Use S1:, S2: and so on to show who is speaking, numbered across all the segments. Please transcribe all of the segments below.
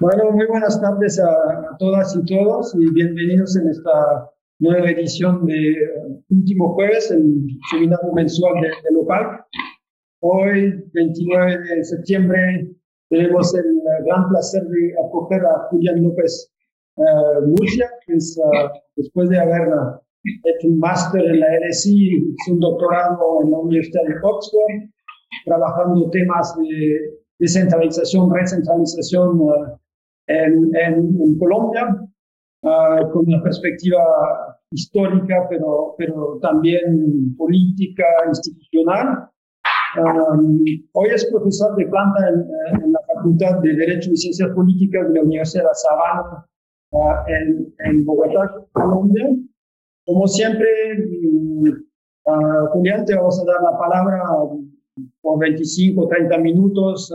S1: Bueno, muy buenas tardes a, todas y todos y bienvenidos en esta nueva edición de último jueves, el seminario mensual de, de Lopac. Hoy, 29 de septiembre, tenemos el gran placer de acoger a Julián López uh, Murcia, que es, uh, después de haber hecho un máster en la LSI, un doctorado en la Universidad de Oxford, trabajando temas de descentralización, recentralización uh, en, en, Colombia, uh, con una perspectiva histórica, pero, pero también política, institucional. Um, hoy es profesor de planta en, en, la Facultad de Derecho y Ciencias Políticas de la Universidad de Sabana uh, en, en, Bogotá, Colombia. Como siempre, uh, Julián, te vamos a dar la palabra por 25 o 30 minutos.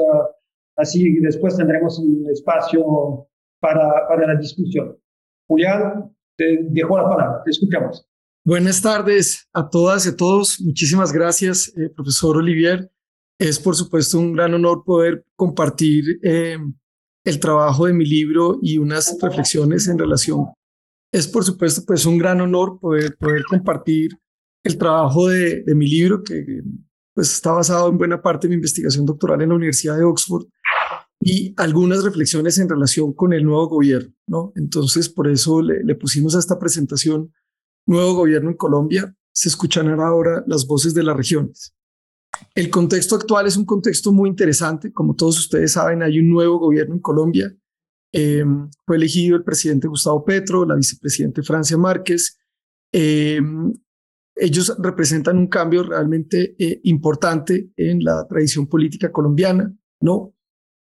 S1: Así después tendremos un espacio para, para la discusión. Julián, te dejo la palabra, te escuchamos.
S2: Buenas tardes a todas y a todos. Muchísimas gracias, eh, profesor Olivier. Es por supuesto un gran honor poder compartir eh, el trabajo de mi libro y unas reflexiones en relación. Es por supuesto pues un gran honor poder, poder compartir el trabajo de, de mi libro que pues está basado en buena parte de mi investigación doctoral en la Universidad de Oxford y algunas reflexiones en relación con el nuevo gobierno, ¿no? Entonces, por eso le, pusimos a esta presentación Nuevo Gobierno en Colombia. Se escuchan ahora las voces de las regiones. El contexto actual es un contexto muy interesante. Como todos ustedes saben, hay un nuevo gobierno en Colombia. Em, fue elegido el presidente Gustavo Petro, la vicepresidente Francia Márquez. Em, ellos representan un cambio realmente eh, importante en la tradición política colombiana, ¿no?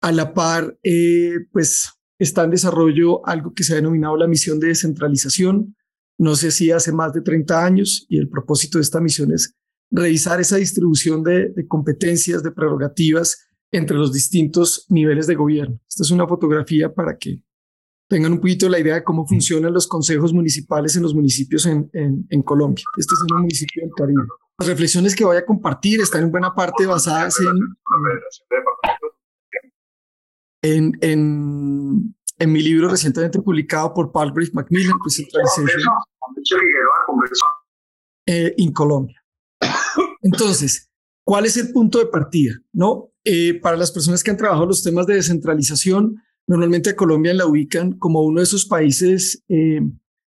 S2: A la par, eh, pues está en desarrollo algo que se ha denominado la misión de descentralización. No sé si hace más de 30 años y el propósito de esta misión es revisar esa distribución de, competencias, de prerrogativas entre los distintos niveles de gobierno. Esta es una fotografía para que tengan un poquito la idea de cómo funcionan los consejos municipales en los municipios en, en, Colombia. Este es un municipio del Caribe. Las reflexiones que voy a compartir están en buena parte basadas en, en, en, en mi libro recientemente publicado por Palgrave Macmillan, Centralization eh, en Colombia. Entonces, ¿cuál es el punto de partida? ¿No? Eh, para las personas que han trabajado los temas de descentralización, normalmente a Colombia la ubican como uno de esos países eh,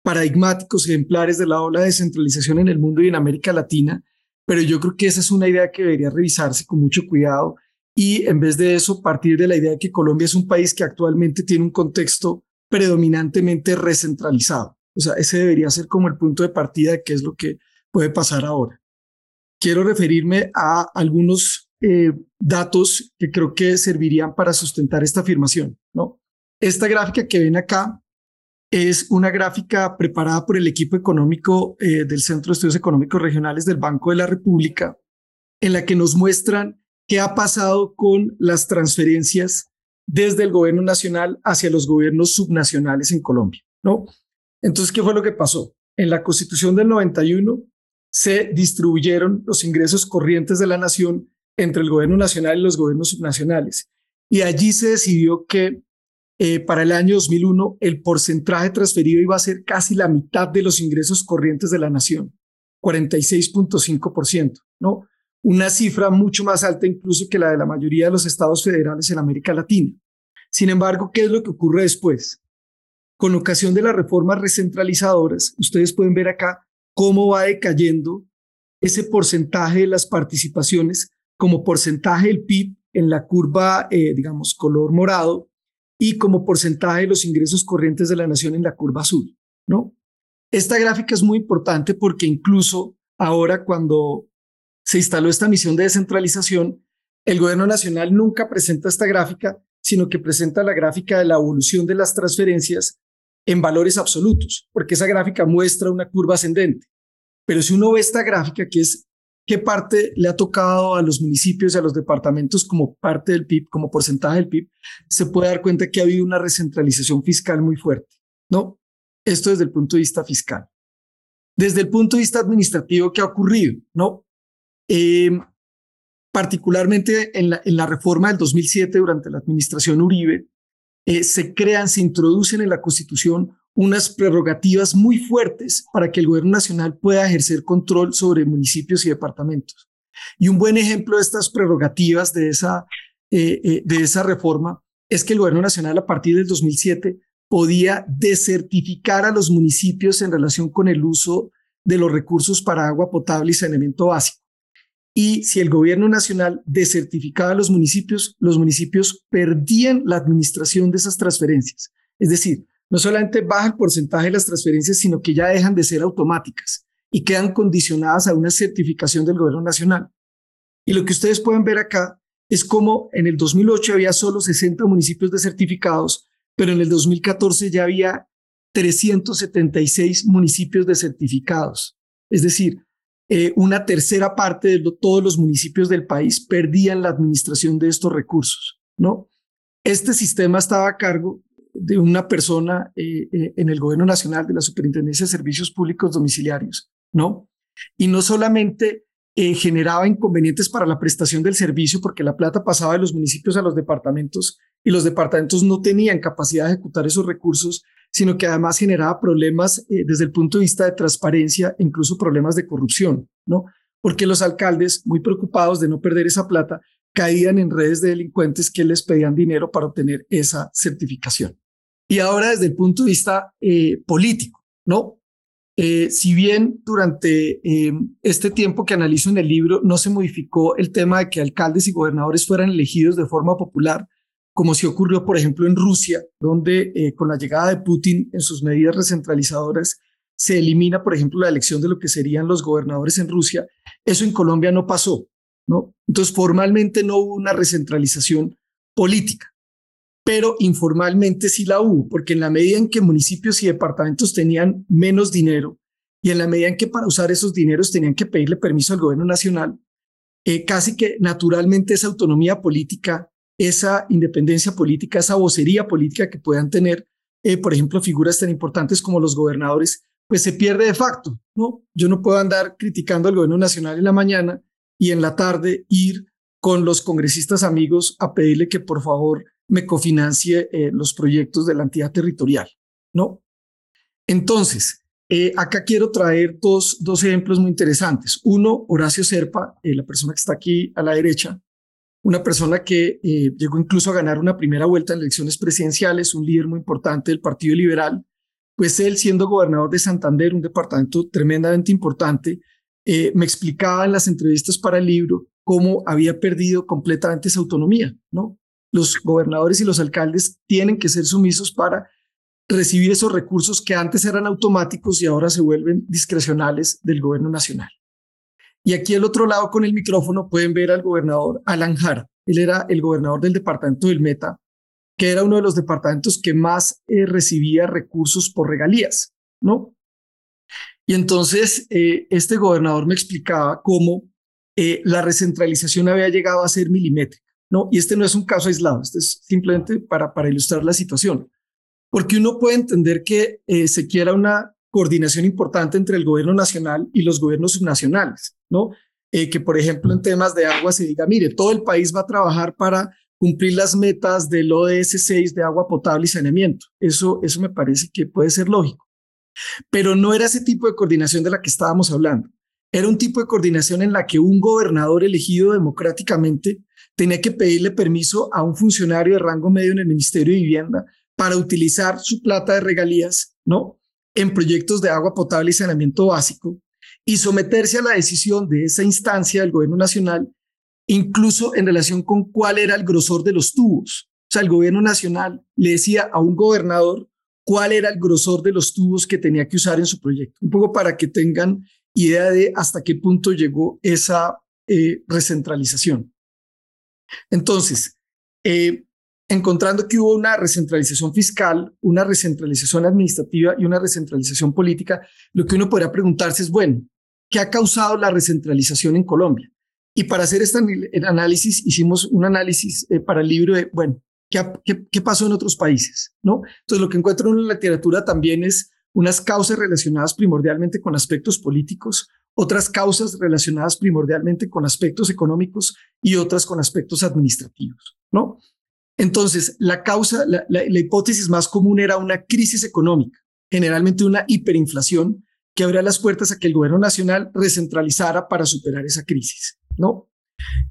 S2: paradigmáticos, ejemplares de la ola de descentralización en el mundo y en América Latina, pero yo creo que esa es una idea que debería revisarse con mucho cuidado y en vez de eso partir de la idea de que Colombia es un país que actualmente tiene un contexto predominantemente recentralizado. O sea, ese debería ser como el punto de partida de qué es lo que puede pasar ahora. Quiero referirme a algunos eh, datos que creo que servirían para sustentar esta afirmación. ¿no? Esta gráfica que ven acá es una gráfica preparada por el equipo económico eh, del Centro de Estudios Económicos Regionales del Banco de la República, en la que nos muestran qué ha pasado con las transferencias desde el gobierno nacional hacia los gobiernos subnacionales en Colombia, ¿no? Entonces, ¿qué fue lo que pasó? En la Constitución del 91 se distribuyeron los ingresos corrientes de la nación entre el gobierno nacional y los gobiernos subnacionales. Y allí se decidió que eh, para el año 2001 el porcentaje transferido iba a ser casi la mitad de los ingresos corrientes de la nación, 46.5%, ¿no? Una cifra mucho más alta incluso que la de la mayoría de los estados federales en América Latina. Sin embargo, ¿qué es lo que ocurre después? Con ocasión de las reformas recentralizadoras, ustedes pueden ver acá cómo va decayendo ese porcentaje de las participaciones como porcentaje del PIB en la curva, eh, digamos, color morado y como porcentaje de los ingresos corrientes de la nación en la curva azul, ¿no? Esta gráfica es muy importante porque incluso ahora cuando se instaló esta misión de descentralización, el gobierno nacional nunca presenta esta gráfica, sino que presenta la gráfica de la evolución de las transferencias en valores absolutos, porque esa gráfica muestra una curva ascendente. Pero si uno ve esta gráfica, que es qué parte le ha tocado a los municipios y a los departamentos como parte del PIB, como porcentaje del PIB, se puede dar cuenta que ha habido una recentralización fiscal muy fuerte, ¿no? Esto desde el punto de vista fiscal. Desde el punto de vista administrativo, ¿qué ha ocurrido? ¿No? Eh, particularmente en la, en la reforma del 2007 durante la administración Uribe, eh, se crean, se introducen en la Constitución unas prerrogativas muy fuertes para que el gobierno nacional pueda ejercer control sobre municipios y departamentos. Y un buen ejemplo de estas prerrogativas de esa, eh, eh, de esa reforma es que el gobierno nacional a partir del 2007 podía desertificar a los municipios en relación con el uso de los recursos para agua potable y saneamiento básico. Y si el gobierno nacional desertificaba a los municipios, los municipios perdían la administración de esas transferencias. Es decir, no solamente baja el porcentaje de las transferencias, sino que ya dejan de ser automáticas y quedan condicionadas a una certificación del gobierno nacional. Y lo que ustedes pueden ver acá es como en el 2008 había solo 60 municipios desertificados, pero en el 2014 ya había 376 municipios desertificados. Es decir, eh, una tercera parte de todos los municipios del país perdían la administración de estos recursos, ¿no? Este sistema estaba a cargo de una persona eh, eh, en el gobierno nacional de la Superintendencia de Servicios Públicos Domiciliarios, ¿no? Y no solamente generaba inconvenientes para la prestación del servicio porque la plata pasaba de los municipios a los departamentos y los departamentos no tenían capacidad de ejecutar esos recursos, sino que además generaba problemas eh, desde el punto de vista de transparencia, incluso problemas de corrupción, ¿no? Porque los alcaldes, muy preocupados de no perder esa plata, caían en redes de delincuentes que les pedían dinero para obtener esa certificación. Y ahora desde el punto de vista eh, político, ¿no? Eh, si bien durante este tiempo que analizo en el libro no se modificó el tema de que alcaldes y gobernadores fueran elegidos de forma popular, como si ocurrió, por ejemplo, en Rusia, donde eh, con la llegada de Putin en sus medidas recentralizadoras se elimina, por ejemplo, la elección de lo que serían los gobernadores en Rusia. Eso en Colombia no pasó, ¿no? Entonces, formalmente no hubo una recentralización política, pero informalmente sí la hubo, porque en la medida en que municipios y departamentos tenían menos dinero y en la medida en que para usar esos dineros tenían que pedirle permiso al gobierno nacional, eh, casi que naturalmente esa autonomía política esa independencia política, esa vocería política que puedan tener, eh, por ejemplo, figuras tan importantes como los gobernadores, pues se pierde de facto, ¿no? Yo no puedo andar criticando al gobierno nacional en la mañana y en la tarde ir con los congresistas amigos a pedirle que por favor me cofinancie eh, los proyectos de la entidad territorial, ¿no? Entonces, eh, acá quiero traer dos, dos ejemplos muy interesantes. Uno, Horacio Serpa, la persona que está aquí a la derecha, una persona que eh, llegó incluso a ganar una primera vuelta en elecciones presidenciales, un líder muy importante del Partido Liberal, pues él siendo gobernador de Santander, un departamento tremendamente importante, eh, me explicaba en las entrevistas para el libro cómo había perdido completamente esa autonomía, ¿no? Los gobernadores y los alcaldes tienen que ser sumisos para recibir esos recursos que antes eran automáticos y ahora se vuelven discrecionales del gobierno nacional. Y aquí al otro lado con el micrófono pueden ver al gobernador Alan Jara. Él era el gobernador del departamento del Meta, que era uno de los departamentos que más eh, recibía recursos por regalías, ¿no? Y entonces eh, este gobernador me explicaba cómo eh, la recentralización había llegado a ser milimétrica, ¿no? Y este no es un caso aislado, este es simplemente para, para ilustrar la situación. Porque uno puede entender que se quiera una coordinación importante entre el gobierno nacional y los gobiernos subnacionales, ¿no? Eh, que, por ejemplo, en temas de agua se diga, mire, todo el país va a trabajar para cumplir las metas del ODS 6 de agua potable y saneamiento. Eso, eso me parece que puede ser lógico. Pero no era ese tipo de coordinación de la que estábamos hablando. Era un tipo de coordinación en la que un gobernador elegido democráticamente tenía que pedirle permiso a un funcionario de rango medio en el Ministerio de Vivienda para utilizar su plata de regalías, ¿no? En proyectos de agua potable y saneamiento básico y someterse a la decisión de esa instancia del gobierno nacional, incluso en relación con cuál era el grosor de los tubos. O sea, el gobierno nacional le decía a un gobernador cuál era el grosor de los tubos que tenía que usar en su proyecto. Un poco para que tengan idea de hasta qué punto llegó esa eh, recentralización. Entonces, eh, encontrando que hubo una recentralización fiscal, una recentralización administrativa y una recentralización política, lo que uno podría preguntarse es, bueno, ¿qué ha causado la recentralización en Colombia? Y para hacer este análisis, hicimos un análisis eh, para el libro de, bueno, ¿qué, ¿qué, pasó en otros países? ¿no? Entonces, lo que encuentro en la literatura también es unas causas relacionadas primordialmente con aspectos políticos, otras causas relacionadas primordialmente con aspectos económicos y otras con aspectos administrativos, ¿no? Entonces, la causa, la, hipótesis más común era una crisis económica, generalmente una hiperinflación, que abría las puertas a que el gobierno nacional recentralizara para superar esa crisis, ¿no?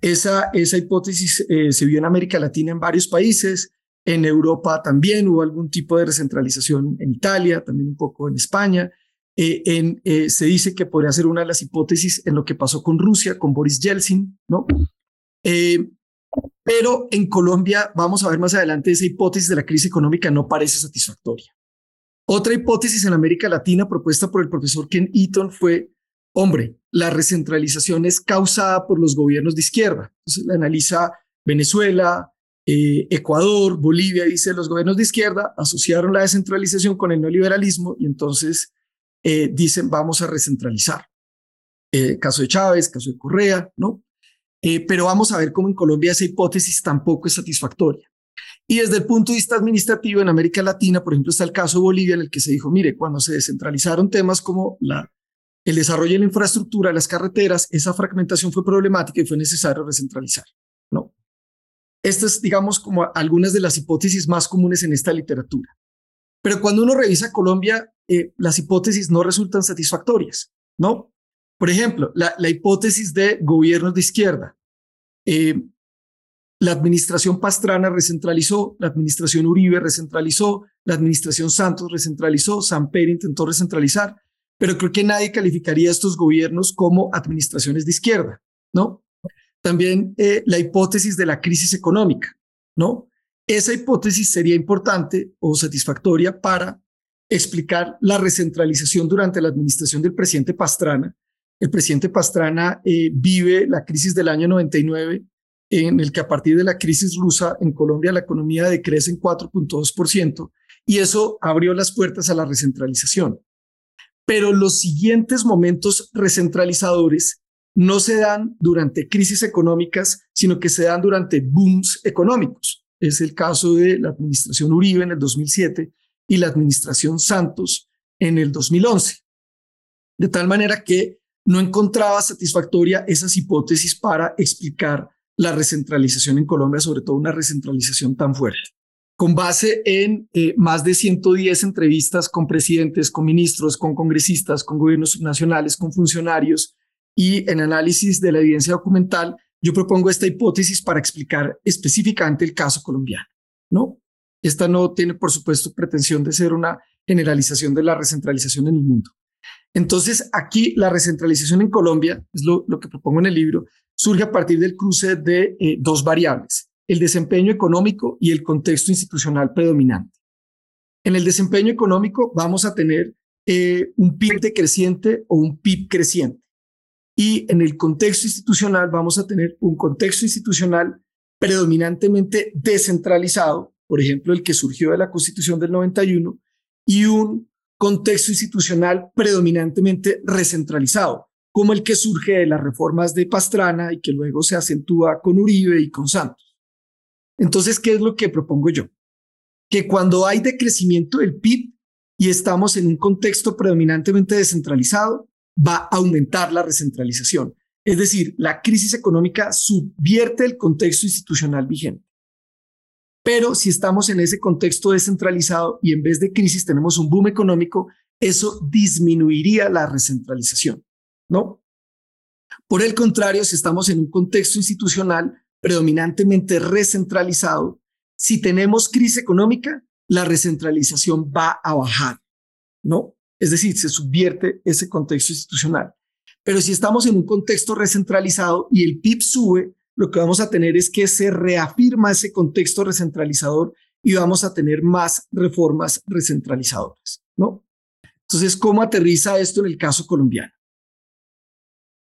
S2: Esa, hipótesis eh, se vio en América Latina en varios países, en Europa también hubo algún tipo de recentralización en Italia, también un poco en España. Eh, eh, se dice que podría ser una de las hipótesis en lo que pasó con Rusia, con Boris Yeltsin, ¿no? Pero en Colombia, vamos a ver más adelante, esa hipótesis de la crisis económica no parece satisfactoria. Otra hipótesis en América Latina propuesta por el profesor Ken Eaton fue, hombre, la recentralización es causada por los gobiernos de izquierda. Entonces la analiza Venezuela, eh, Ecuador, Bolivia, dice los gobiernos de izquierda asociaron la descentralización con el neoliberalismo y entonces eh, dicen vamos a recentralizar. Eh, caso de Chávez, caso de Correa, ¿no? Pero vamos a ver cómo en Colombia esa hipótesis tampoco es satisfactoria. Y desde el punto de vista administrativo en América Latina, por ejemplo, está el caso de Bolivia en el que se dijo, mire, cuando se descentralizaron temas como el desarrollo de la infraestructura, las carreteras, esa fragmentación fue problemática y fue necesario recentralizar. ¿no? Estas, digamos, como algunas de las hipótesis más comunes en esta literatura. Pero cuando uno revisa Colombia, eh, las hipótesis no resultan satisfactorias, ¿no? Por ejemplo, la, la hipótesis de gobiernos de izquierda. Eh, la administración Pastrana recentralizó, la administración Uribe recentralizó, la administración Santos recentralizó, Samper intentó recentralizar, pero creo que nadie calificaría a estos gobiernos como administraciones de izquierda, ¿no? También eh, la hipótesis de la crisis económica, ¿no? Esa hipótesis sería importante o satisfactoria para explicar la recentralización durante la administración del presidente Pastrana. El presidente Pastrana eh, vive la crisis del año 99 en el que a partir de la crisis rusa en Colombia la economía decrece en 4.2% y eso abrió las puertas a la recentralización. Pero los siguientes momentos recentralizadores no se dan durante crisis económicas, sino que se dan durante booms económicos. Es el caso de la administración Uribe en el 2007 y la administración Santos en el 2011. De tal manera que no encontraba satisfactoria esas hipótesis para explicar la recentralización en Colombia, sobre todo una recentralización tan fuerte. Con base en eh, más de 110 entrevistas con presidentes, con ministros, con congresistas, con gobiernos nacionales, con funcionarios y en análisis de la evidencia documental, yo propongo esta hipótesis para explicar específicamente el caso colombiano. ¿no? Esta no tiene, por supuesto, pretensión de ser una generalización de la recentralización en el mundo. Entonces, aquí la recentralización en Colombia, es lo, que propongo en el libro, surge a partir del cruce de eh, dos variables, el desempeño económico y el contexto institucional predominante. En el desempeño económico vamos a tener eh, un PIB decreciente o un PIB creciente. Y en el contexto institucional vamos a tener un contexto institucional predominantemente descentralizado, por ejemplo, el que surgió de la Constitución del 91, y un contexto institucional predominantemente recentralizado, como el que surge de las reformas de Pastrana y que luego se acentúa con Uribe y con Santos. Entonces, ¿qué es lo que propongo yo? Que cuando hay decrecimiento del PIB y estamos en un contexto predominantemente descentralizado, va a aumentar la recentralización. Es decir, la crisis económica subvierte el contexto institucional vigente. Pero si estamos en ese contexto descentralizado y en vez de crisis tenemos un boom económico, eso disminuiría la recentralización. ¿no? Por el contrario, si estamos en un contexto institucional predominantemente recentralizado, si tenemos crisis económica, la recentralización va a bajar, ¿no? Es decir, se subvierte ese contexto institucional. Pero si estamos en un contexto recentralizado y el PIB sube, lo que vamos a tener es que se reafirma ese contexto recentralizador y vamos a tener más reformas recentralizadoras, ¿no? Entonces, ¿cómo aterriza esto en el caso colombiano?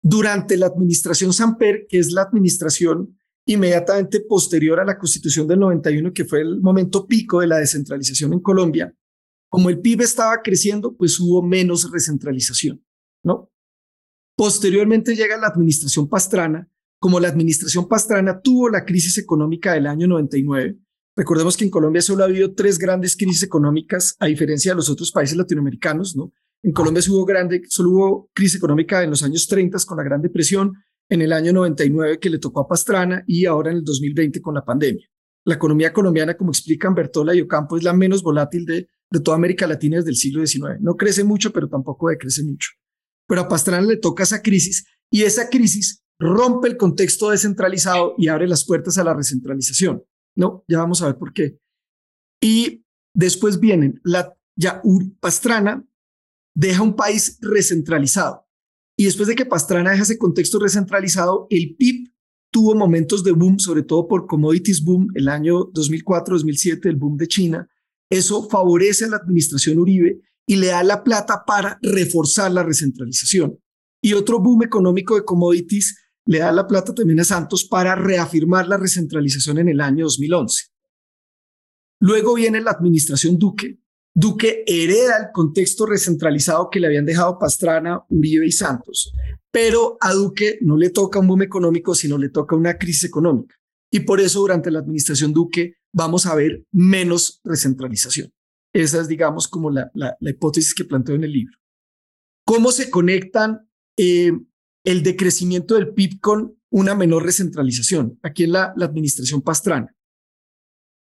S2: durante la administración Samper, que es la administración inmediatamente posterior a la constitución del 91, que fue el momento pico de la descentralización en Colombia, como el PIB estaba creciendo, pues hubo menos recentralización, ¿no? Posteriormente llega la administración Pastrana, como la administración Pastrana tuvo la crisis económica del año 99. Recordemos que en Colombia solo ha habido tres grandes crisis económicas, a diferencia de los otros países latinoamericanos, ¿no? En Colombia hubo, grande, solo hubo crisis económica en los años 30 con la Gran Depresión, en el año 99 que le tocó a Pastrana y ahora en el 2020 con la pandemia. La economía colombiana, como explican Bertola y Ocampo, es la menos volátil de, de toda América Latina desde el siglo XIX. No crece mucho, pero tampoco decrece mucho. Pero a Pastrana le toca esa crisis y esa crisis rompe el contexto descentralizado y abre las puertas a la recentralización. No, ya vamos a ver por qué. Y después vienen, la, ya Pastrana deja un país recentralizado. Y después de que Pastrana deja ese contexto recentralizado, el PIB tuvo momentos de boom, sobre todo por commodities boom, el año 2004-2007, el boom de China. Eso favorece a la administración Uribe y le da la plata para reforzar la recentralización. Y otro boom económico de commodities le da la plata también a Santos para reafirmar la recentralización en el año 2011. Luego viene la administración Duque. Duque hereda el contexto recentralizado que le habían dejado Pastrana, Uribe y Santos, pero a Duque no le toca un boom económico, sino le toca una crisis económica. Y por eso durante la administración Duque vamos a ver menos recentralización. Esa es, digamos, como la, la, hipótesis que planteo en el libro. ¿Cómo se conectan eh, el decrecimiento del PIB con una menor recentralización? Aquí en la, administración Pastrana.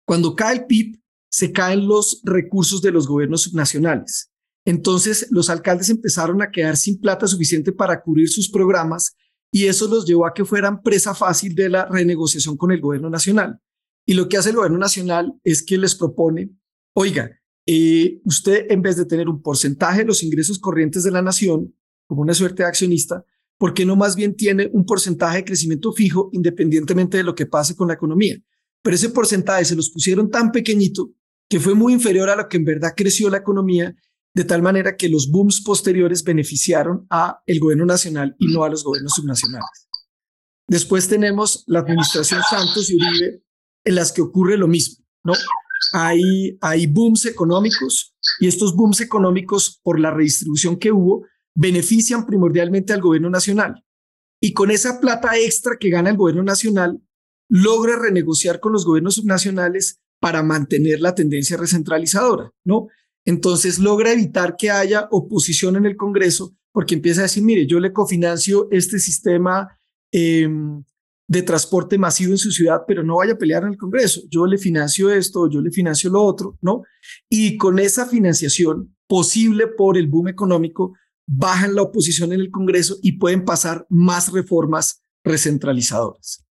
S2: Cuando cae el PIB, se caen los recursos de los gobiernos subnacionales. Entonces, los alcaldes empezaron a quedar sin plata suficiente para cubrir sus programas y eso los llevó a que fueran presa fácil de la renegociación con el gobierno nacional. Y lo que hace el gobierno nacional es que les propone, oiga, eh, usted en vez de tener un porcentaje de los ingresos corrientes de la nación, como una suerte de accionista, ¿por qué no más bien tiene un porcentaje de crecimiento fijo independientemente de lo que pase con la economía? Pero ese porcentaje se los pusieron tan pequeñito que fue muy inferior a lo que en verdad creció la economía, de tal manera que los booms posteriores beneficiaron a el gobierno nacional y no a los gobiernos subnacionales. Después tenemos la administración Santos y Uribe, en las que ocurre lo mismo, ¿no? Hay, hay booms económicos y estos booms económicos, por la redistribución que hubo, benefician primordialmente al gobierno nacional. Y con esa plata extra que gana el gobierno nacional, logra renegociar con los gobiernos subnacionales para mantener la tendencia recentralizadora, ¿no? Entonces logra evitar que haya oposición en el Congreso porque empieza a decir, mire, yo le cofinancio este sistema em, de transporte masivo en su ciudad, pero no vaya a pelear en el Congreso. Yo le financio esto, yo le financio lo otro, ¿no? Y con esa financiación posible por el boom económico, bajan la oposición en el Congreso y pueden pasar más reformas recentralizadoras.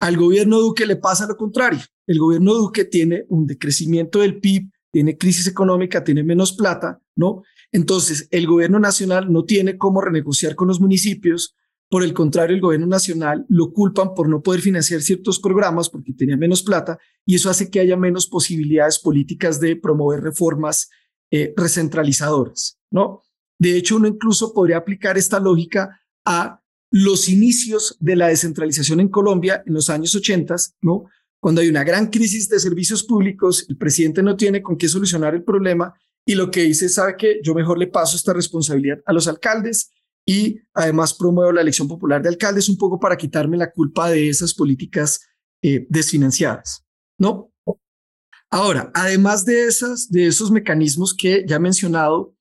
S2: Al gobierno Duque le pasa lo contrario. El gobierno Duque tiene un decrecimiento del PIB, tiene crisis económica, tiene menos plata, ¿no? Entonces, el gobierno nacional no tiene cómo renegociar con los municipios. Por el contrario, el gobierno nacional lo culpan por no poder financiar ciertos programas porque tenía menos plata y eso hace que haya menos posibilidades políticas de promover reformas eh, recentralizadoras, ¿no? De hecho, uno incluso podría aplicar esta lógica a los inicios de la descentralización en Colombia en los años 80, ¿no? Cuando hay una gran crisis de servicios públicos, el presidente no tiene con qué solucionar el problema y lo que dice, sabe que yo mejor le paso esta responsabilidad a los alcaldes y además promuevo la elección popular de alcaldes un poco para quitarme la culpa de esas políticas eh, desfinanciadas, ¿no? Ahora, además de, esas, de esos mecanismos que ya he mencionado,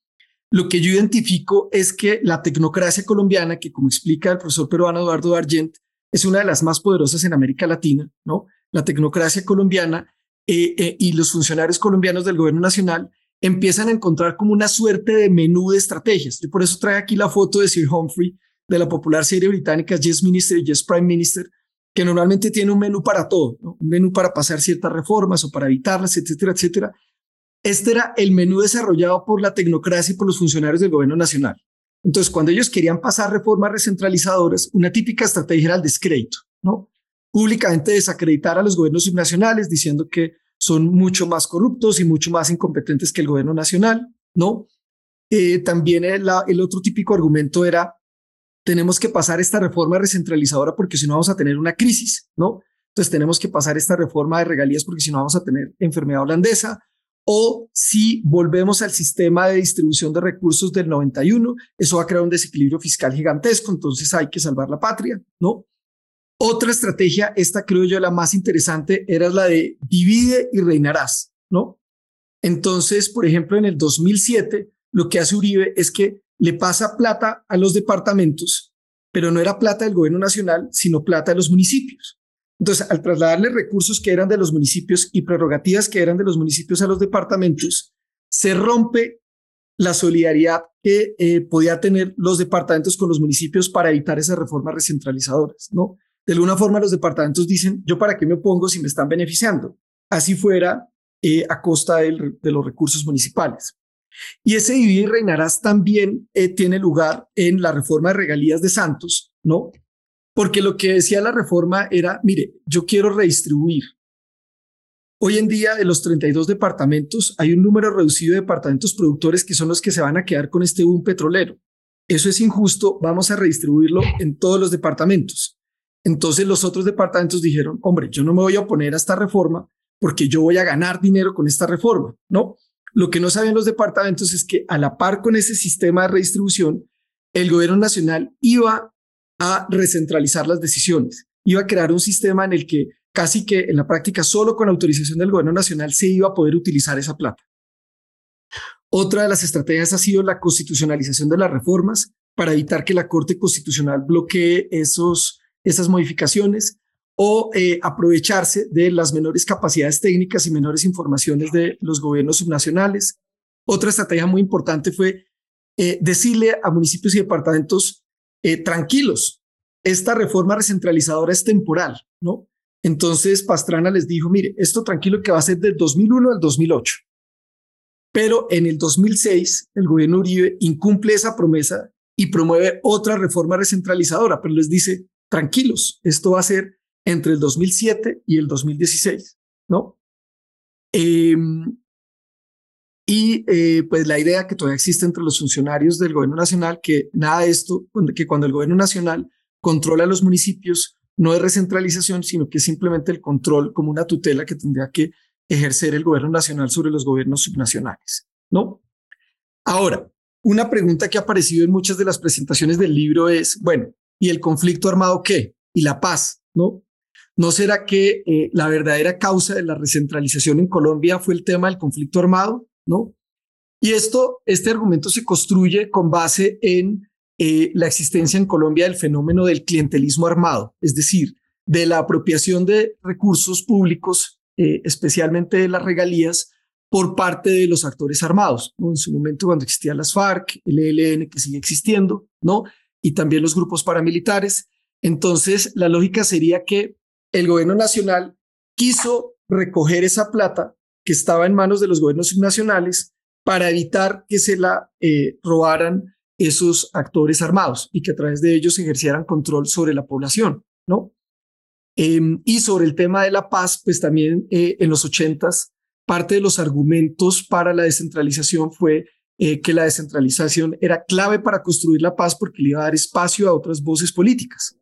S2: lo que yo identifico es que la tecnocracia colombiana, que como explica el profesor peruano Eduardo Argent, es una de las más poderosas en América Latina, ¿no? La tecnocracia colombiana eh, eh, y los funcionarios colombianos del gobierno nacional empiezan a encontrar como una suerte de menú de estrategias. Y por eso trae aquí la foto de Sir Humphrey de la popular serie británica Yes Minister y Yes Prime Minister, que normalmente tiene un menú para todo, un menú para pasar ciertas reformas o para evitarlas, etcétera, etcétera. Este era el menú desarrollado por la tecnocracia y por los funcionarios del gobierno nacional. Entonces, cuando ellos querían pasar reformas recentralizadoras, una típica estrategia era el descrédito, ¿no? Públicamente desacreditar a los gobiernos subnacionales diciendo que son mucho más corruptos y mucho más incompetentes que el gobierno nacional, ¿no? Eh, también el, el otro típico argumento era, tenemos que pasar esta reforma recentralizadora porque si no vamos a tener una crisis, ¿no? Entonces tenemos que pasar esta reforma de regalías porque si no vamos a tener enfermedad holandesa, o si volvemos al sistema de distribución de recursos del 91, eso va a crear un desequilibrio fiscal gigantesco, entonces hay que salvar la patria, ¿no? Otra estrategia, esta creo yo la más interesante, era la de divide y reinarás, ¿no? Entonces, por ejemplo, en el 2007, lo que hace Uribe es que le pasa plata a los departamentos, pero no era plata del gobierno nacional, sino plata de los municipios. Entonces, al trasladarle recursos que eran de los municipios y prerrogativas que eran de los municipios a los departamentos, se rompe la solidaridad que eh, podía tener los departamentos con los municipios para evitar esas reformas recentralizadoras, ¿no? De alguna forma los departamentos dicen, yo para qué me opongo si me están beneficiando, así fuera eh, a costa de los recursos municipales. Y ese dividir reinarás también eh, tiene lugar en la reforma de regalías de Santos, ¿no? Porque lo que decía la reforma era, mire, yo quiero redistribuir Hoy en día, de los 32 departamentos, hay un número reducido de departamentos productores que son los que se van a quedar con este boom petrolero. Eso es injusto, vamos a redistribuirlo en todos los departamentos. Entonces los otros departamentos dijeron, hombre, yo no me voy a oponer a esta reforma porque yo voy a ganar dinero con esta reforma, ¿no? Lo que no sabían los departamentos es que a la par con ese sistema de redistribución, el gobierno nacional iba a recentralizar las decisiones, iba a crear un sistema en el que casi que en la práctica solo con autorización del gobierno nacional se iba a poder utilizar esa plata. Otra de las estrategias ha sido la constitucionalización de las reformas para evitar que la Corte Constitucional bloquee esos, esas modificaciones o eh, aprovecharse de las menores capacidades técnicas y menores informaciones de los gobiernos subnacionales. Otra estrategia muy importante fue eh, decirle a municipios y departamentos eh, tranquilos, esta reforma recentralizadora es temporal, ¿no? Entonces Pastrana les dijo, mire, esto tranquilo que va a ser del 2001 al 2008. Pero en el 2006 el gobierno Uribe incumple esa promesa y promueve otra reforma recentralizadora, pero les dice, tranquilos, esto va a ser entre el 2007 y el 2016, ¿no? Em, y eh, pues la idea que todavía existe entre los funcionarios del gobierno nacional, que nada de esto, que cuando el gobierno nacional controla los municipios, no es recentralización, sino que es simplemente el control como una tutela que tendría que ejercer el gobierno nacional sobre los gobiernos subnacionales, ¿no? Ahora, una pregunta que ha aparecido en muchas de las presentaciones del libro es, bueno, ¿y el conflicto armado qué? ¿Y la paz? ¿No? ¿No será que eh, la verdadera causa de la recentralización en Colombia fue el tema del conflicto armado? Y esto, este argumento se construye con base en eh, la existencia en Colombia del fenómeno del clientelismo armado, es decir, de la apropiación de recursos públicos, eh, especialmente de las regalías, por parte de los actores armados. En su momento cuando existían las FARC, el ELN que sigue existiendo, ¿no? Y también los grupos paramilitares. Entonces, la lógica sería que el gobierno nacional quiso recoger esa plata que estaba en manos de los gobiernos subnacionales para evitar que se la eh, robaran esos actores armados y que a través de ellos ejercieran control sobre la población, ¿no? Em, y sobre el tema de la paz, pues también eh, en los ochentas, parte de los argumentos para la descentralización fue eh, que la descentralización era clave para construir la paz porque le iba a dar espacio a otras voces políticas.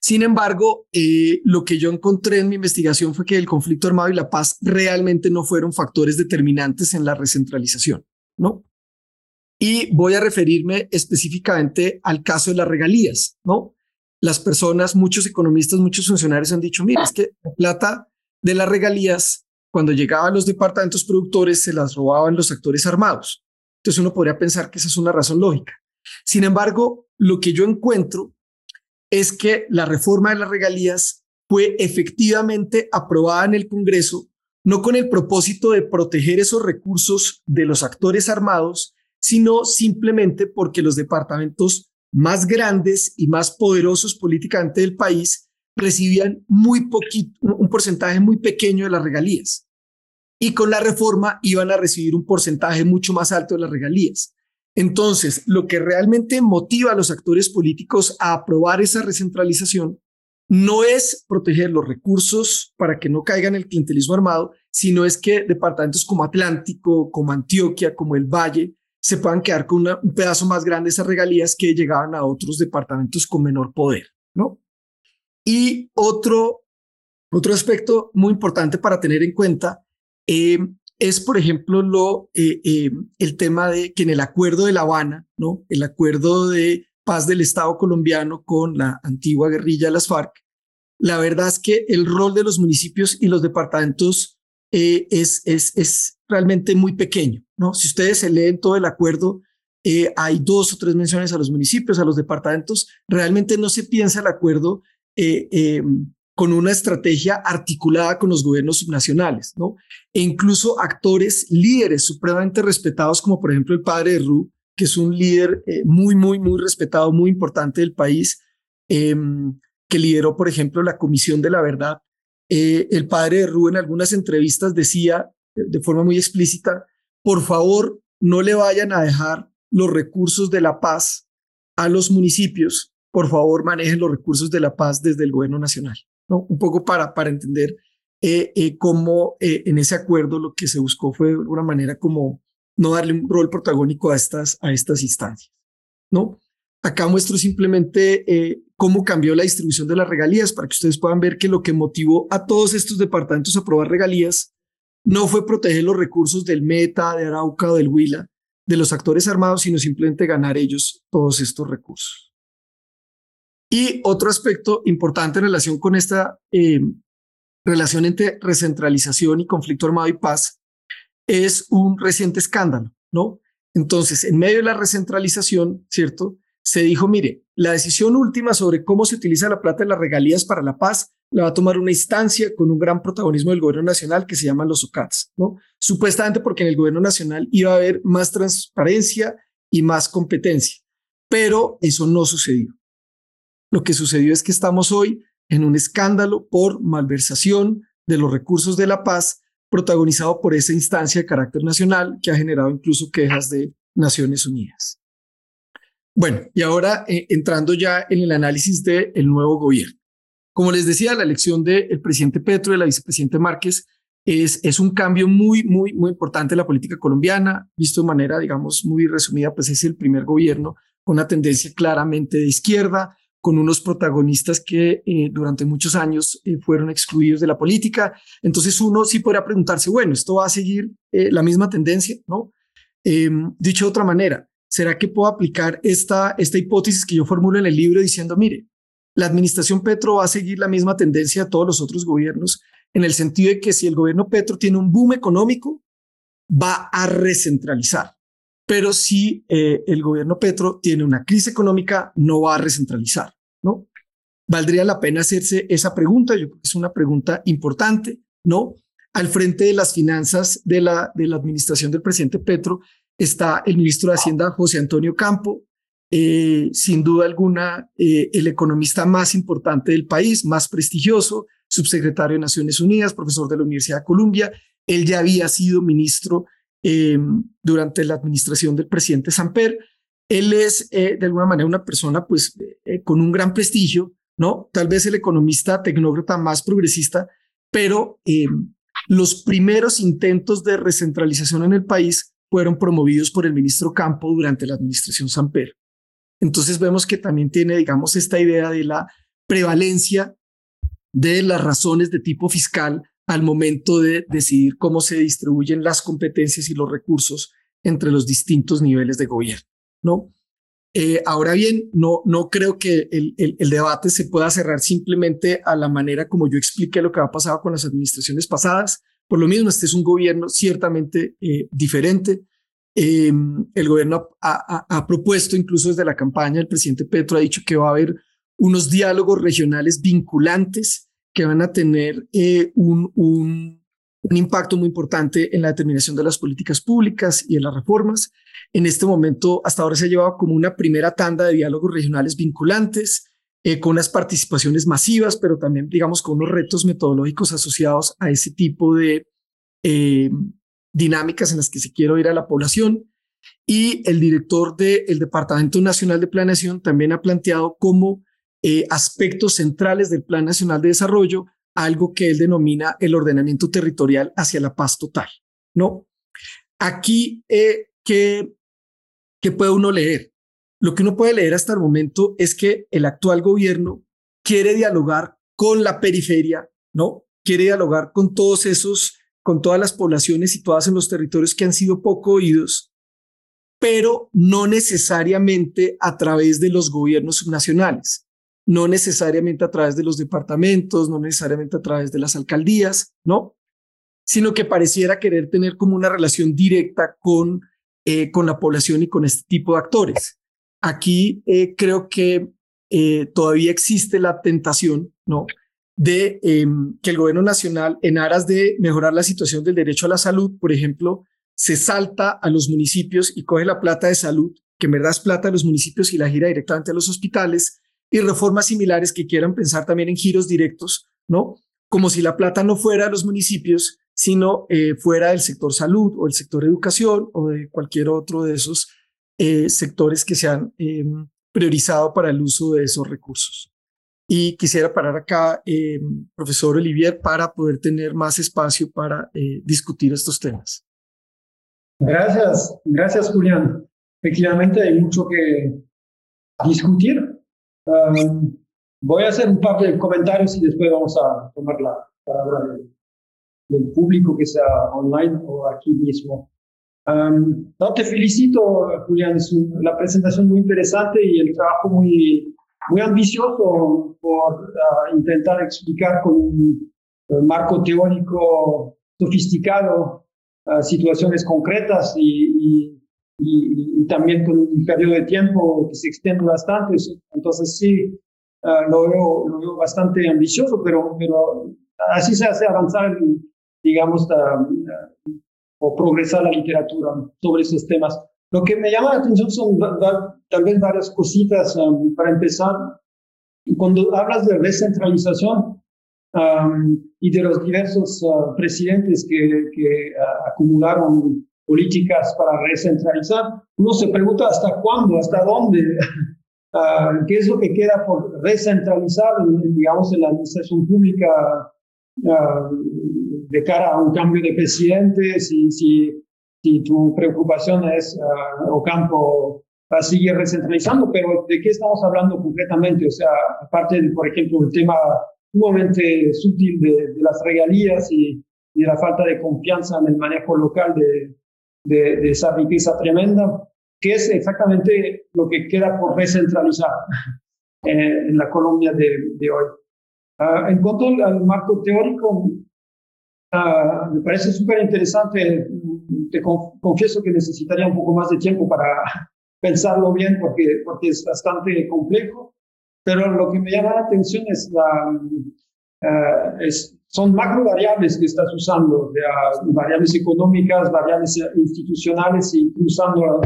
S2: Sin embargo, eh, lo que yo encontré en mi investigación fue que el conflicto armado y la paz realmente no fueron factores determinantes en la recentralización, ¿no? Y voy a referirme específicamente al caso de las regalías, ¿no? Las personas, muchos economistas, muchos funcionarios han dicho, mira, es que la plata de las regalías, cuando llegaban los departamentos productores, se las robaban los actores armados. Entonces uno podría pensar que esa es una razón lógica. Sin embargo, lo que yo encuentro es que la reforma de las regalías fue efectivamente aprobada en el Congreso, no con el propósito de proteger esos recursos de los actores armados, sino simplemente porque los departamentos más grandes y más poderosos políticamente del país recibían muy poquito, un porcentaje muy pequeño de las regalías. Y con la reforma iban a recibir un porcentaje mucho más alto de las regalías. Entonces, lo que realmente motiva a los actores políticos a aprobar esa recentralización no es proteger los recursos para que no caigan el clientelismo armado, sino es que departamentos como Atlántico, como Antioquia, como el Valle, se puedan quedar con un pedazo más grande de esas regalías que llegaban a otros departamentos con menor poder, ¿no? Y otro, otro aspecto muy importante para tener en cuenta eh, es, por ejemplo, lo, eh, eh, el tema de que en el acuerdo de La Habana, ¿no? El acuerdo de paz del Estado colombiano con la antigua guerrilla las FARC, la verdad es que el rol de los municipios y los departamentos es, es, es realmente muy pequeño. ¿no? Si ustedes se leen todo el acuerdo, eh, hay dos o tres menciones a los municipios, a los departamentos. Realmente no se piensa el acuerdo eh, em, con una estrategia articulada con los gobiernos subnacionales, ¿no? E incluso actores líderes supremamente respetados, como por ejemplo el padre de Ru, que es un líder eh, muy, muy, muy respetado, muy importante del país, em, que lideró, por ejemplo, la Comisión de la Verdad. Eh, el padre de Ru en algunas entrevistas decía de forma muy explícita, por favor, no le vayan a dejar los recursos de la paz a los municipios, por favor manejen los recursos de la paz desde el gobierno nacional, ¿no? Un poco para, para entender eh, eh, cómo eh, en ese acuerdo lo que se buscó fue de alguna manera como no darle un rol protagónico a estas, a estas instancias, ¿no? Acá muestro simplemente cómo cambió la distribución de las regalías para que ustedes puedan ver que lo que motivó a todos estos departamentos a aprobar regalías no fue proteger los recursos del Meta, de Arauca o del Huila, de los actores armados, sino simplemente ganar ellos todos estos recursos. Y otro aspecto importante en relación con esta eh, relación entre recentralización y conflicto armado y paz es un reciente escándalo, ¿no? Entonces, en medio de la recentralización, ¿cierto? Se dijo, mire, la decisión última sobre cómo se utiliza la plata de las regalías para la paz la va a tomar una instancia con un gran protagonismo del gobierno nacional que se llaman los UCATs, ¿no? Supuestamente porque en el gobierno nacional iba a haber más transparencia y más competencia, pero eso no sucedió. Lo que sucedió es que estamos hoy en un escándalo por malversación de los recursos de la paz protagonizado por esa instancia de carácter nacional que ha generado incluso quejas de Naciones Unidas. Bueno, y ahora eh, entrando ya en el análisis del nuevo gobierno. Como les decía, la elección del presidente Petro y de la vicepresidenta Márquez es, es un cambio muy, muy, muy importante en la política colombiana, visto de manera, digamos, muy resumida, pues es el primer gobierno con una tendencia claramente de izquierda, con unos protagonistas que eh, durante muchos años eh, fueron excluidos de la política. Entonces uno sí podría preguntarse, bueno, ¿esto va a seguir eh, la misma tendencia? ¿no? Em, dicho de otra manera, ¿será que puedo aplicar esta, esta hipótesis que yo formulo en el libro diciendo, mire, la administración Petro va a seguir la misma tendencia a todos los otros gobiernos, en el sentido de que si el gobierno Petro tiene un boom económico, va a recentralizar. Pero si eh, el gobierno Petro tiene una crisis económica, no va a recentralizar, ¿no? Valdría la pena hacerse esa pregunta, yo creo que es una pregunta importante, ¿no? Al frente de las finanzas de la, de la administración del presidente Petro está el ministro de Hacienda, José Antonio Campo, eh, sin duda alguna, eh, el economista más importante del país, más prestigioso, subsecretario de Naciones Unidas, profesor de la Universidad de Columbia. Él ya había sido ministro eh, durante la administración del presidente Samper. Él es, de alguna manera, una persona pues, con un gran prestigio, ¿no? Tal vez el economista tecnócrata más progresista, pero los primeros intentos de recentralización en el país fueron promovidos por el ministro Campo durante la administración Samper. Entonces vemos que también tiene, digamos, esta idea de la prevalencia de las razones de tipo fiscal al momento de decidir cómo se distribuyen las competencias y los recursos entre los distintos niveles de gobierno, ¿no? Eh, ahora bien, no, no creo que el, el, debate se pueda cerrar simplemente a la manera como yo expliqué lo que ha pasado con las administraciones pasadas. Por lo mismo, este es un gobierno ciertamente eh, diferente, eh, el gobierno ha, propuesto, incluso desde la campaña, el presidente Petro ha dicho que va a haber unos diálogos regionales vinculantes que van a tener eh, un, un, impacto muy importante en la determinación de las políticas públicas y en las reformas. En este momento, hasta ahora se ha llevado como una primera tanda de diálogos regionales vinculantes, eh, con unas participaciones masivas, pero también, digamos, con unos retos metodológicos asociados a ese tipo de, eh, dinámicas en las que se quiere oír a la población. Y el director del Departamento Nacional de Planeación también ha planteado como eh, aspectos centrales del Plan Nacional de Desarrollo algo que él denomina el ordenamiento territorial hacia la paz total. ¿no? Aquí, eh, ¿qué, ¿qué puede uno leer? Lo que uno puede leer hasta el momento es que el actual gobierno quiere dialogar con la periferia, ¿no? Quiere dialogar con todos esos con todas las poblaciones situadas en los territorios que han sido poco oídos, pero no necesariamente a través de los gobiernos subnacionales, no necesariamente a través de los departamentos, no necesariamente a través de las alcaldías, ¿no? Sino que pareciera querer tener como una relación directa con, eh, con la población y con este tipo de actores. Aquí eh, creo que eh, todavía existe la tentación, ¿no? de em, que el gobierno nacional, en aras de mejorar la situación del derecho a la salud, por ejemplo, se salta a los municipios y coge la plata de salud, que en verdad es plata de los municipios y la gira directamente a los hospitales, y reformas similares que quieran pensar también en giros directos, ¿no? Como si la plata no fuera de los municipios, sino eh, fuera del sector salud o el sector educación o de cualquier otro de esos eh, sectores que se han em, priorizado para el uso de esos recursos. Y quisiera parar acá, profesor Olivier, para poder tener más espacio para eh, discutir estos temas.
S1: Gracias, gracias Julián. Efectivamente hay mucho que discutir. Voy a hacer un par de comentarios y después vamos a tomar la palabra del, público que sea online o aquí mismo. no, te felicito, Julián. Es la presentación muy interesante y el trabajo muy, muy ambicioso por ah, intentar explicar con un marco teórico sofisticado situaciones concretas y, y, también con un periodo de tiempo que se extiende bastante. Entonces sí, ah, lo, veo, lo, veo, bastante ambicioso, pero, pero así se hace avanzar, digamos, o progresar la literatura sobre esos temas. Lo que me llama la atención son tal vez varias cositas um, para empezar. Cuando hablas de descentralización, y de los diversos uh, presidentes que, que uh, acumularon políticas para recentralizar, uno se pregunta hasta cuándo, hasta dónde, uh, qué es lo que queda por recentralizar, digamos, en la administración pública de cara a un cambio de presidente, si, si, si tu preocupación es o campo a seguir recentralizando, pero ¿de qué estamos hablando concretamente? O sea, aparte de, por ejemplo, el tema sumamente sutil de, las regalías y, de la falta de confianza en el manejo local de, de, esa riqueza tremenda, que es exactamente lo que queda por recentralizar en, la Colombia de, hoy. Ah, en cuanto al, marco teórico, ah, me parece súper interesante. Te confieso que necesitaría un poco más de tiempo para pensarlo bien porque, porque es bastante complejo. Pero lo que me llama la atención es la, uh, es, son macro variables que estás usando, o sea, variables económicas, variables institucionales y usando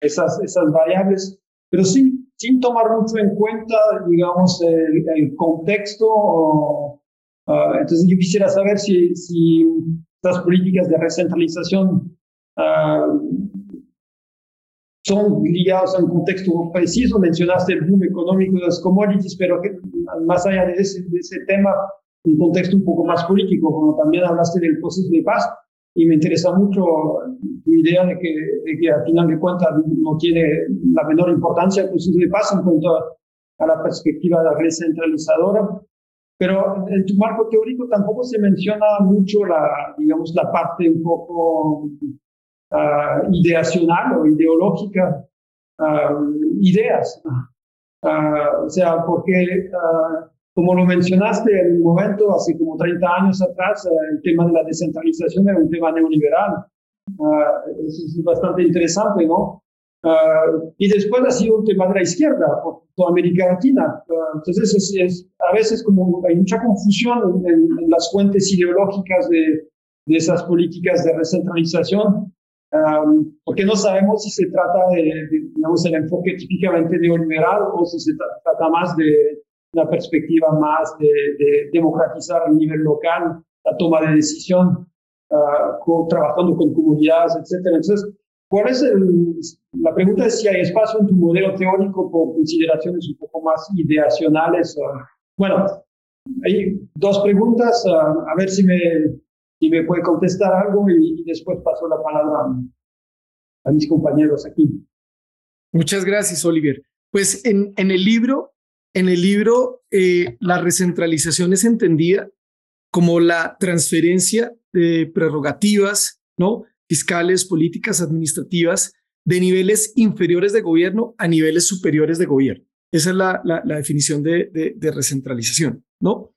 S1: esas, esas variables, pero sin, sin tomar mucho en cuenta, digamos, el, el contexto. O, uh, entonces yo quisiera saber si, si estas políticas de recentralización uh, son ligados a un contexto preciso. Mencionaste el boom económico de las commodities, pero más allá de ese, de ese, tema, un contexto un poco más político, como también hablaste del proceso de paz, y me interesa mucho tu idea de que, de que al final de cuentas no tiene la menor importancia el proceso de paz en cuanto a, la perspectiva de la recentralizadora. Pero en tu marco teórico tampoco se menciona mucho la, digamos, la parte un poco uh, ideacional o ideológica uh, ideas. Uh, o sea, porque, como lo mencionaste en un momento, hace como 30 años atrás, el tema de la descentralización era un tema neoliberal. eso es bastante interesante, ¿no? y después ha sido un tema de la izquierda por toda América Latina. entonces, es, es, a veces como hay mucha confusión en, en las fuentes ideológicas de, de esas políticas de recentralización porque no sabemos si se trata de, digamos, el enfoque típicamente neoliberal o si se trata más de una perspectiva más de, democratizar a nivel local la toma de decisión, uh, trabajando con comunidades, etcétera. Entonces, ¿cuál es el, la pregunta es si hay espacio en tu modelo teórico por consideraciones un poco más ideacionales. bueno, hay dos preguntas, a ver si me y me puede contestar algo y, después paso la palabra a, mis compañeros aquí.
S2: Muchas gracias, Oliver. Pues en, en el libro, en el libro, eh, la recentralización es entendida como la transferencia de prerrogativas, ¿no? Fiscales, políticas, administrativas, de niveles inferiores de gobierno a niveles superiores de gobierno. Esa es la, la, la definición de, de, de, recentralización, ¿no?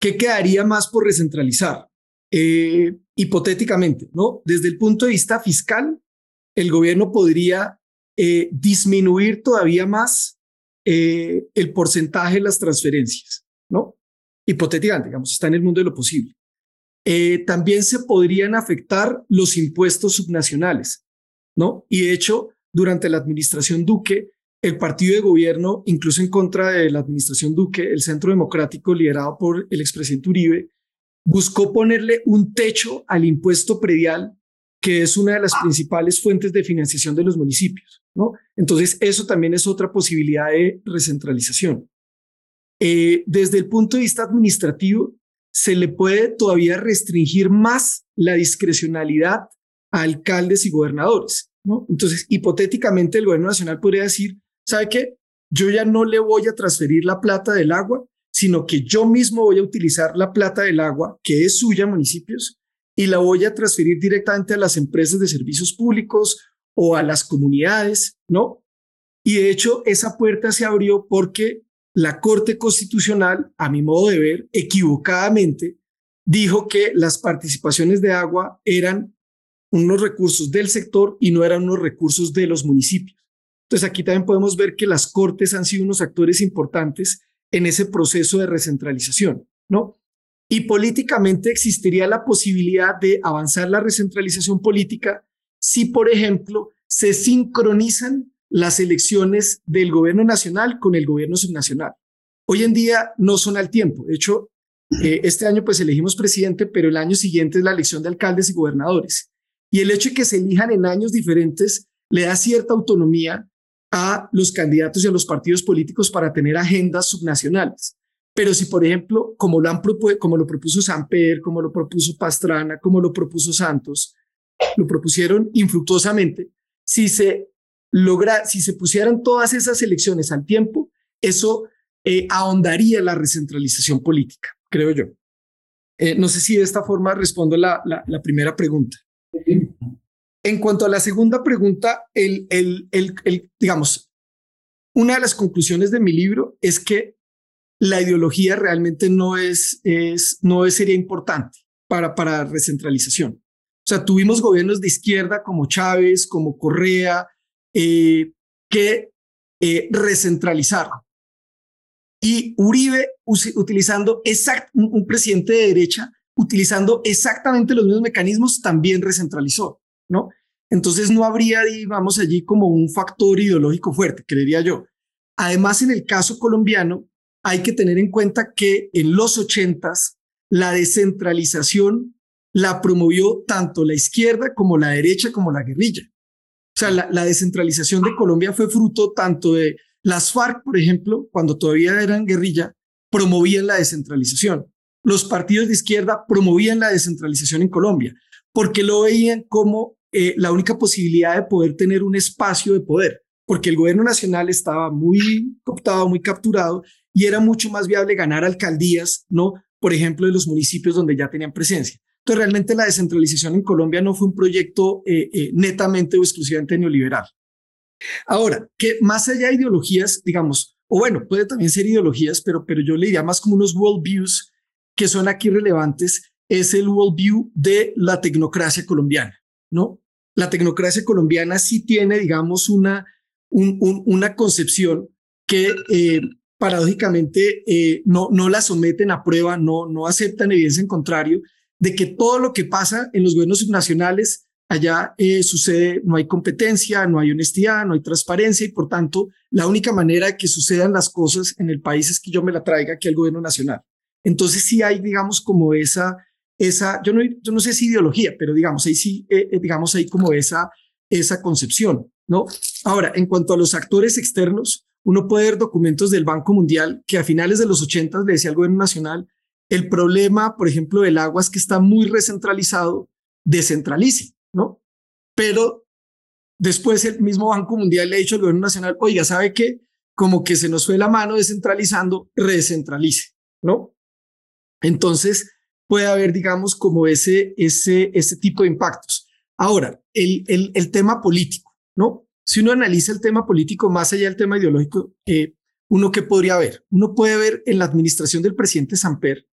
S2: ¿Qué quedaría más por recentralizar? Eh, hipotéticamente, ¿no? Desde el punto de vista fiscal, el gobierno podría eh, disminuir todavía más eh, el porcentaje de las transferencias, ¿no? hipotéticamente, digamos, está en el mundo de lo posible. Eh, también se podrían afectar los impuestos subnacionales, ¿no? Y de hecho, durante la administración Duque, el partido de gobierno, incluso en contra de la administración Duque, el Centro Democrático liderado por el expresidente Uribe, buscó ponerle un techo al impuesto predial, que es una de las principales fuentes de financiación de los municipios. Entonces, eso también es otra posibilidad de recentralización. Eh, desde el punto de vista administrativo, se le puede todavía restringir más la discrecionalidad a alcaldes y gobernadores. Entonces, hipotéticamente, el gobierno nacional podría decir, ¿sabe qué? Yo ya no le voy a transferir la plata del agua, sino que yo mismo voy a utilizar la plata del agua, que es suya, municipios, y la voy a transferir directamente a las empresas de servicios públicos o a las comunidades, ¿no? Y de hecho, esa puerta se abrió porque la Corte Constitucional, a mi modo de ver, equivocadamente, dijo que las participaciones de agua eran unos recursos del sector y no eran unos recursos de los municipios. Entonces aquí también podemos ver que las cortes han sido unos actores importantes en ese proceso de recentralización, ¿no? Y políticamente existiría la posibilidad de avanzar la recentralización política si, por ejemplo, se sincronizan las elecciones del gobierno nacional con el gobierno subnacional. Hoy en día no son al tiempo. De hecho, eh, este año pues elegimos presidente, pero el año siguiente es la elección de alcaldes y gobernadores. Y el hecho de que se elijan en años diferentes le da cierta autonomía a los candidatos y a los partidos políticos para tener agendas subnacionales. Pero si, por ejemplo, como lo, han como lo propuso Samper, como lo propuso Pastrana, como lo propuso Santos, lo propusieron infructuosamente, si se logra, si se pusieran todas esas elecciones al tiempo, eso eh, ahondaría la recentralización política, creo yo. Eh, no sé si de esta forma respondo la, la primera pregunta. En cuanto a la segunda pregunta, digamos, una de las conclusiones de mi libro es que la ideología realmente no es, es no sería importante para, para recentralización. O sea, tuvimos gobiernos de izquierda como Chávez, como Correa, eh, que eh, recentralizaron. Y Uribe, utilizando exact, un presidente de derecha, utilizando exactamente los mismos mecanismos, también recentralizó. ¿No? Entonces no habría, digamos, allí como un factor ideológico fuerte, creería yo. Además, en el caso colombiano, hay que tener en cuenta que en los ochentas la descentralización la promovió tanto la izquierda como la derecha como la guerrilla. O sea, la, la descentralización de Colombia fue fruto tanto de las FARC, por ejemplo, cuando todavía eran guerrilla, promovían la descentralización. Los partidos de izquierda promovían la descentralización en Colombia porque lo veían como eh, la única posibilidad de poder tener un espacio de poder, porque el gobierno nacional estaba muy cooptado, muy capturado y era mucho más viable ganar alcaldías, ¿no? Por ejemplo, de los municipios donde ya tenían presencia. Entonces, realmente la descentralización en Colombia no fue un proyecto eh, eh, netamente o exclusivamente neoliberal. Ahora, que más allá de ideologías, digamos, o bueno, puede también ser ideologías, pero, pero yo le diría más como unos worldviews que son aquí relevantes, es el worldview de la tecnocracia colombiana. ¿no? La tecnocracia colombiana sí tiene, digamos, una, una concepción que eh, paradójicamente eh, no, no la someten a prueba, no, no aceptan evidencia en contrario, de que todo lo que pasa en los gobiernos subnacionales allá eh, sucede, no hay competencia, no hay honestidad, no hay transparencia y por tanto la única manera de que sucedan las cosas en el país es que yo me la traiga aquí al gobierno nacional. Entonces sí hay, digamos, como esa, esa, yo no, yo no sé si ideología, pero digamos, ahí sí, eh, eh, digamos, ahí como esa, esa concepción, ¿no? Ahora, en cuanto a los actores externos, uno puede ver documentos del Banco Mundial que a finales de los 80 le decía al gobierno nacional, el problema, por ejemplo, del agua es que está muy recentralizado, descentralice, ¿no? Pero después el mismo Banco Mundial le ha dicho al gobierno nacional, oiga, ¿sabe qué? Como que se nos fue la mano descentralizando, recentralice, ¿no? Entonces, puede haber, digamos, como ese, ese, ese tipo de impactos. Ahora, el, el, el tema político, ¿no? Si uno analiza el tema político más allá del tema ideológico, eh, uno que podría ver, uno puede ver en la administración del presidente Samper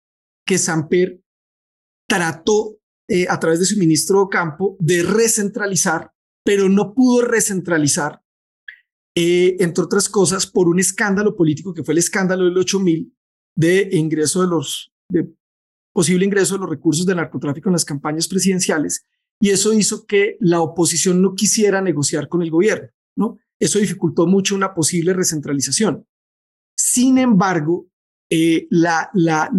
S2: que Samper trató eh, a través de su ministro Campo de recentralizar, pero no pudo recentralizar, eh, entre otras cosas, por un escándalo político que fue el escándalo del 8000, de ingreso de los, de posible ingreso de los recursos del narcotráfico en las campañas presidenciales y eso hizo que la oposición no quisiera negociar con el gobierno, ¿no? Eso dificultó mucho una posible recentralización. Sin embargo, eh, la, la,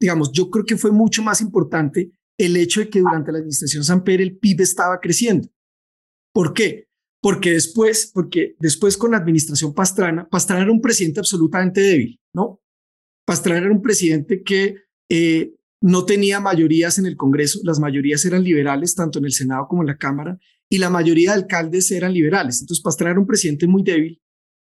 S2: digamos, yo creo que fue mucho más importante el hecho de que durante la administración Samper el PIB estaba creciendo. ¿Por qué? Porque después, porque después con la administración Pastrana, Pastrana era un presidente absolutamente débil, ¿no? Pastrana era un presidente que eh, no tenía mayorías en el Congreso, las mayorías eran liberales, tanto en el Senado como en la Cámara, y la mayoría de alcaldes eran liberales. Entonces Pastrana era un presidente muy débil,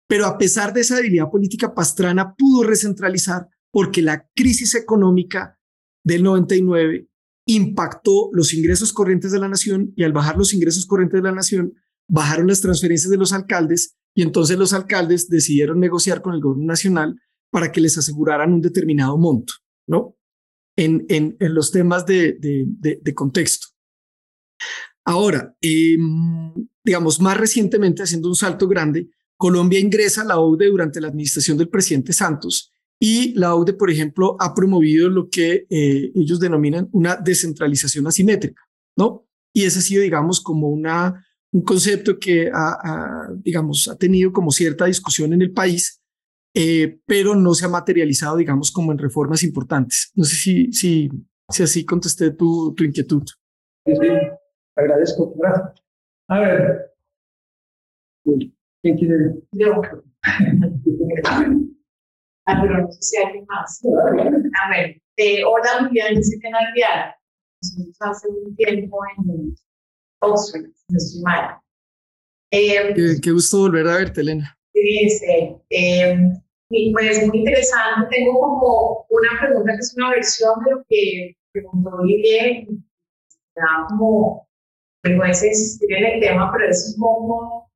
S2: pero a pesar de esa debilidad política, Pastrana pudo recentralizar porque la crisis económica del 99 impactó los ingresos corrientes de la nación y al bajar los ingresos corrientes de la nación, bajaron las transferencias de los alcaldes y entonces los alcaldes decidieron negociar con el gobierno nacional para que les aseguraran un determinado monto, ¿no? En, en, los temas de, de, contexto. Ahora, em, digamos, más recientemente, haciendo un salto grande, Colombia ingresa a la OCDE durante la administración del presidente Santos y la OCDE, por ejemplo, ha promovido lo que eh, ellos denominan una descentralización asimétrica, ¿no? Y ese ha sido, digamos, como una, un concepto que ha, digamos, ha tenido como cierta discusión en el país, eh, pero no se ha materializado, digamos, como en reformas importantes. No sé si, si, si así contesté tu, tu inquietud.
S1: Sí, sí, agradezco. A ver, ¿quién quiere? Yo.
S3: Ah, pero no sé si hay más. A ver, eh, hola Julián, dice que Navidad. hace un tiempo en Oxford, no estoy.
S2: Eh, qué, qué, gusto volver a verte, Elena.
S3: Sí. Eh, y pues muy interesante. Tengo como una pregunta que es una versión de lo que preguntó Olivier. Me da como vergüenza insistir en el tema, pero es un poco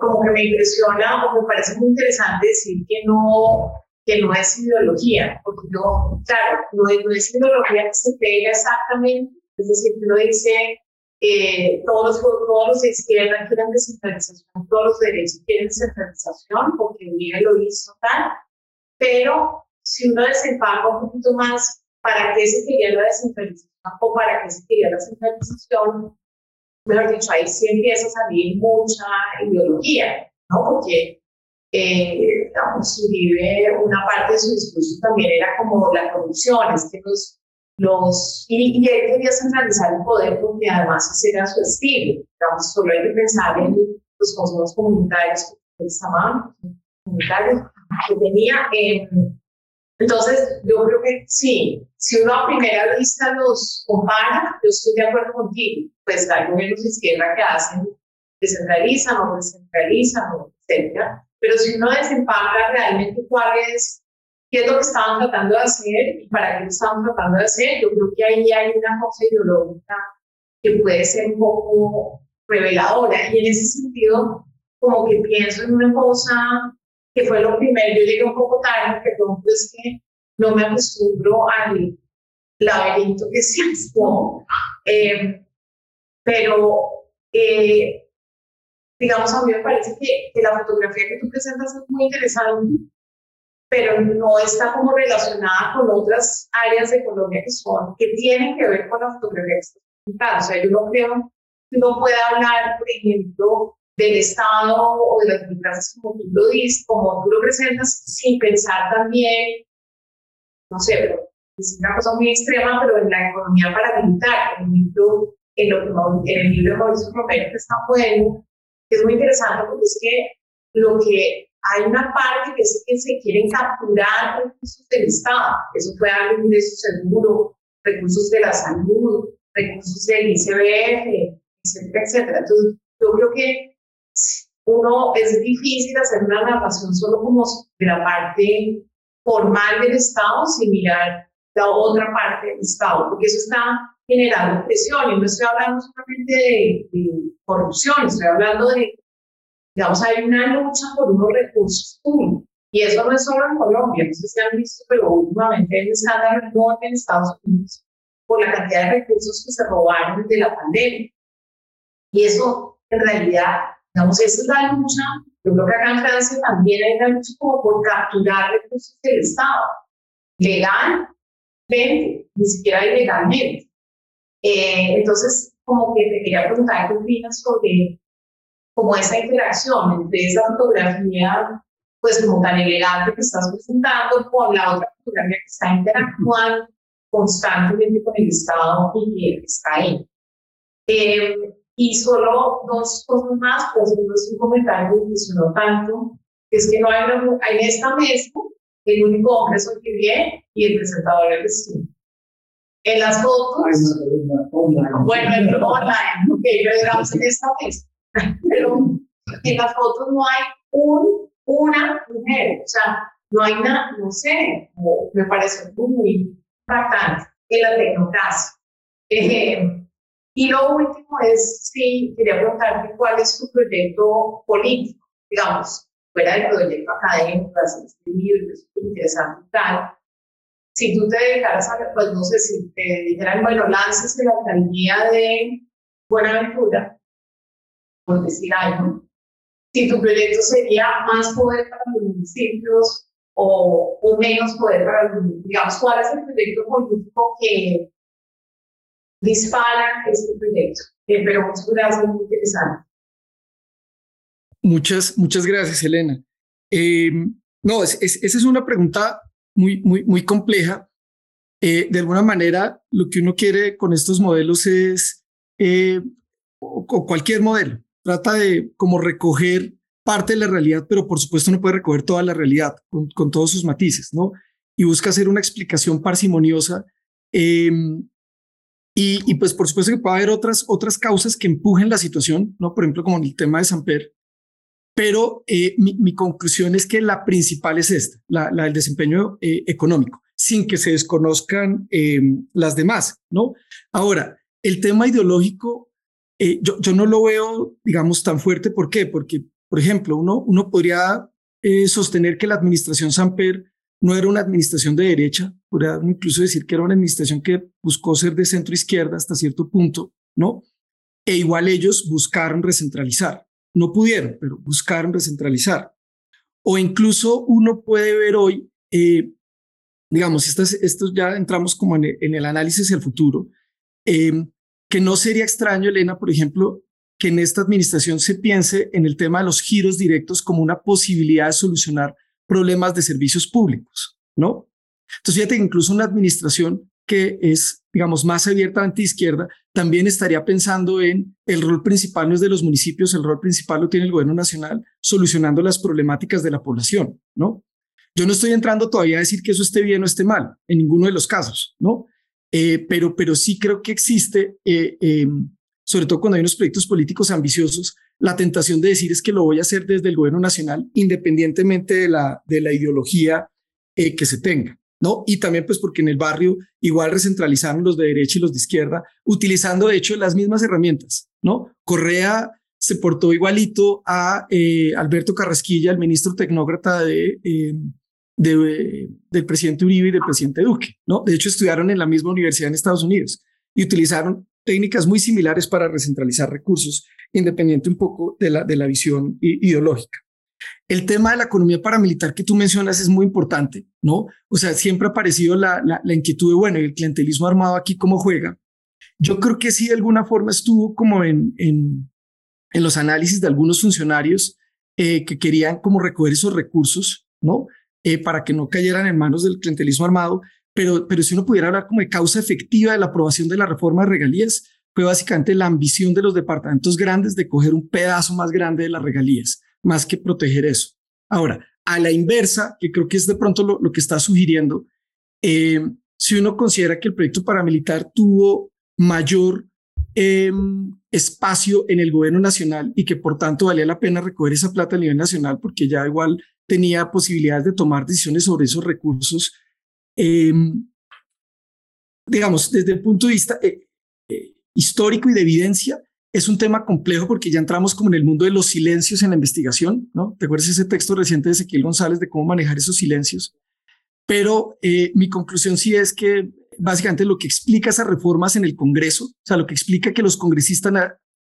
S3: como que me impresiona o me parece muy interesante decir que no, que no es ideología, porque no, claro, no, es ideología que se pega exactamente, es decir, uno dice, eh, todos, los, todos los de izquierda quieren descentralización, todos los de derecha quieren descentralización, porque Miguel lo hizo tal, pero si uno desempaca un poquito más para qué se quería la descentralización o para qué se quería la centralización, mejor dicho, ahí sí empieza a salir mucha ideología, ¿no? Porque, eh, digamos, Uribe, una parte de su discurso también era como la corrupción, es que los, los y, y, él quería centralizar el poder porque además ese era su estilo, digamos, solo hay que pensar en los consejos comunitarios que estaban comunitarios que tenía en entonces, yo creo que sí, si uno a primera vista los compara, yo estoy de acuerdo contigo, pues hay gobiernos de izquierda que hacen, descentralizan o descentralizan, etcétera, pero si uno desempaca realmente cuál es, qué es lo que estaban tratando de hacer y para qué lo estaban tratando de hacer, yo creo que ahí hay una cosa ideológica que puede ser un poco reveladora y en ese sentido, como que pienso en una cosa que fue lo primero. Yo llegué un poco tarde, perdón, pues que no me acostumbro al laberinto que se hace, eh, pero eh, digamos, a mí me parece que, que, la fotografía que tú presentas es muy interesante, pero no está como relacionada con otras áreas de Colombia que son, que tienen que ver con la fotografía que presentada. O sea, yo no creo que uno pueda hablar, por ejemplo, del Estado o de las democracias como tú lo dices, como tú lo presentas, sin pensar también, no sé, pero es una cosa muy extrema, pero en la economía paramilitar, por ejemplo, en, lo en el libro de Mauricio Romero, que está bueno, que es muy interesante porque es que lo que hay una parte que es que se quieren capturar recursos del Estado, eso puede dar ingresos seguro, recursos de la salud, recursos del ICBF, etcétera, etcétera. Entonces, yo creo que uno es difícil hacer una narración solo como de la parte formal del Estado sin mirar la otra parte del Estado, porque eso está generando presión. Y no estoy hablando solamente de, corrupción, estoy hablando de, digamos, hay una lucha por unos recursos públicos. Y eso no es solo en Colombia, no sé si han visto, pero últimamente hay un escándalo enorme en Estados Unidos por la cantidad de recursos que se robaron desde la pandemia. Y eso, en realidad, Digamos, esa es la lucha. Yo creo que acá en Francia también hay una lucha como por capturar recursos del Estado. legalmente, ni siquiera ilegalmente. Eh, entonces, como que te quería preguntar qué opinas sobre como esa interacción entre esa fotografía, pues como tan elegante que estás presentando, con la otra fotografía que está interactuando constantemente con el Estado y que está ahí. Eh, y solo dos cosas más, pues es un comentario que funcionó tanto, es que no hay, hay en esta mesa el único hombre soy viene y el presentador es tú. En las fotos, bueno, en online, ok, pero digamos en esta mesa, pero en las fotos no hay un, una mujer, o sea, no hay nada, no sé, me parece muy impactante en la tecnocracia. Eh, y lo último es, sí, quería preguntarte cuál es tu proyecto político, digamos, fuera del proyecto académico, de este libro, es interesante tal. Si tú te dedicaras a, pues no sé, si te dijeran, bueno, lances de la alcaldía de Buenaventura, por decir algo, si tu proyecto sería más poder para los municipios o, o menos poder para los municipios, digamos, ¿cuál es el proyecto político que dispara este proyecto? Eh, pero muchas gracias, muy interesante.
S2: Muchas, muchas gracias, Elena. Eh, no, esa es una pregunta muy, muy, muy compleja. Eh, de alguna manera, lo que uno quiere con estos modelos es, eh, o, cualquier modelo, trata de como recoger parte de la realidad, pero por supuesto no puede recoger toda la realidad con, todos sus matices, ¿no? Y busca hacer una explicación parsimoniosa em, y, pues por supuesto que puede haber otras, otras causas que empujen la situación, ¿no? Por ejemplo, como el tema de Samper. Pero eh, mi, conclusión es que la principal es esta, la, del desempeño eh, económico, sin que se desconozcan eh, las demás, ¿no? Ahora, el tema ideológico, yo, yo no lo veo, digamos, tan fuerte. ¿Por qué? Porque, por ejemplo, uno, uno podría sostener que la administración Samper no era una administración de derecha, podría incluso decir que era una administración que buscó ser de centro izquierda hasta cierto punto, ¿no? E igual ellos buscaron recentralizar. No pudieron, pero buscaron recentralizar. O incluso uno puede ver hoy, eh, digamos, esto, ya entramos como en el, análisis del futuro, eh, que no sería extraño, Elena, por ejemplo, que en esta administración se piense en el tema de los giros directos como una posibilidad de solucionar problemas de servicios públicos, ¿no? Entonces, fíjate que incluso una administración que es, digamos, más abiertamente izquierda, también estaría pensando en el rol principal no es de los municipios, el rol principal lo tiene el gobierno nacional, solucionando las problemáticas de la población, ¿no? Yo no estoy entrando todavía a decir que eso esté bien o esté mal, en ninguno de los casos, ¿no? Eh, pero, pero sí creo que existe, eh, em, sobre todo cuando hay unos proyectos políticos ambiciosos, la tentación de decir es que lo voy a hacer desde el gobierno nacional, independientemente de la, de la ideología eh, que se tenga. ¿no? Y también pues porque en el barrio igual recentralizaron los de derecha y los de izquierda, utilizando de hecho las mismas herramientas, ¿no? Correa se portó igualito a Alberto Carrasquilla, el ministro tecnócrata de, eh, de, del presidente Uribe y del presidente Duque, ¿no? De hecho estudiaron en la misma universidad en Estados Unidos y utilizaron técnicas muy similares para recentralizar recursos, independiente un poco de la, de la visión ideológica. El tema de la economía paramilitar que tú mencionas es muy importante, ¿no? O sea, siempre ha aparecido la, la, inquietud de, bueno, el clientelismo armado aquí, ¿cómo juega? Yo creo que sí, de alguna forma estuvo como en, en, en los análisis de algunos funcionarios eh, que querían como recoger esos recursos, ¿no? Eh, para que no cayeran en manos del clientelismo armado, pero, pero si uno pudiera hablar como de causa efectiva de la aprobación de la reforma de regalías, fue básicamente la ambición de los departamentos grandes de coger un pedazo más grande de las regalías más que proteger eso. Ahora, a la inversa, que creo que es de pronto lo, que está sugiriendo, eh, si uno considera que el proyecto paramilitar tuvo mayor em, espacio en el gobierno nacional y que por tanto valía la pena recoger esa plata a nivel nacional porque ya igual tenía posibilidades de tomar decisiones sobre esos recursos, em, digamos, desde el punto de vista eh, eh, histórico y de evidencia, es un tema complejo porque ya entramos como en el mundo de los silencios en la investigación, ¿no? ¿Te acuerdas ese texto reciente de Ezequiel González de cómo manejar esos silencios? Pero eh, mi conclusión sí es que básicamente lo que explica esas reformas en el Congreso, o sea, lo que explica que los congresistas,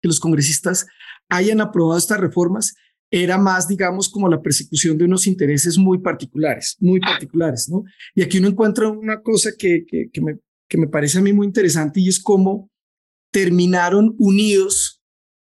S2: que los congresistas hayan aprobado estas reformas, era más, digamos, como la persecución de unos intereses muy particulares, muy particulares, ¿no? Y aquí uno encuentra una cosa que, que, me, que me parece a mí muy interesante y es cómo terminaron unidos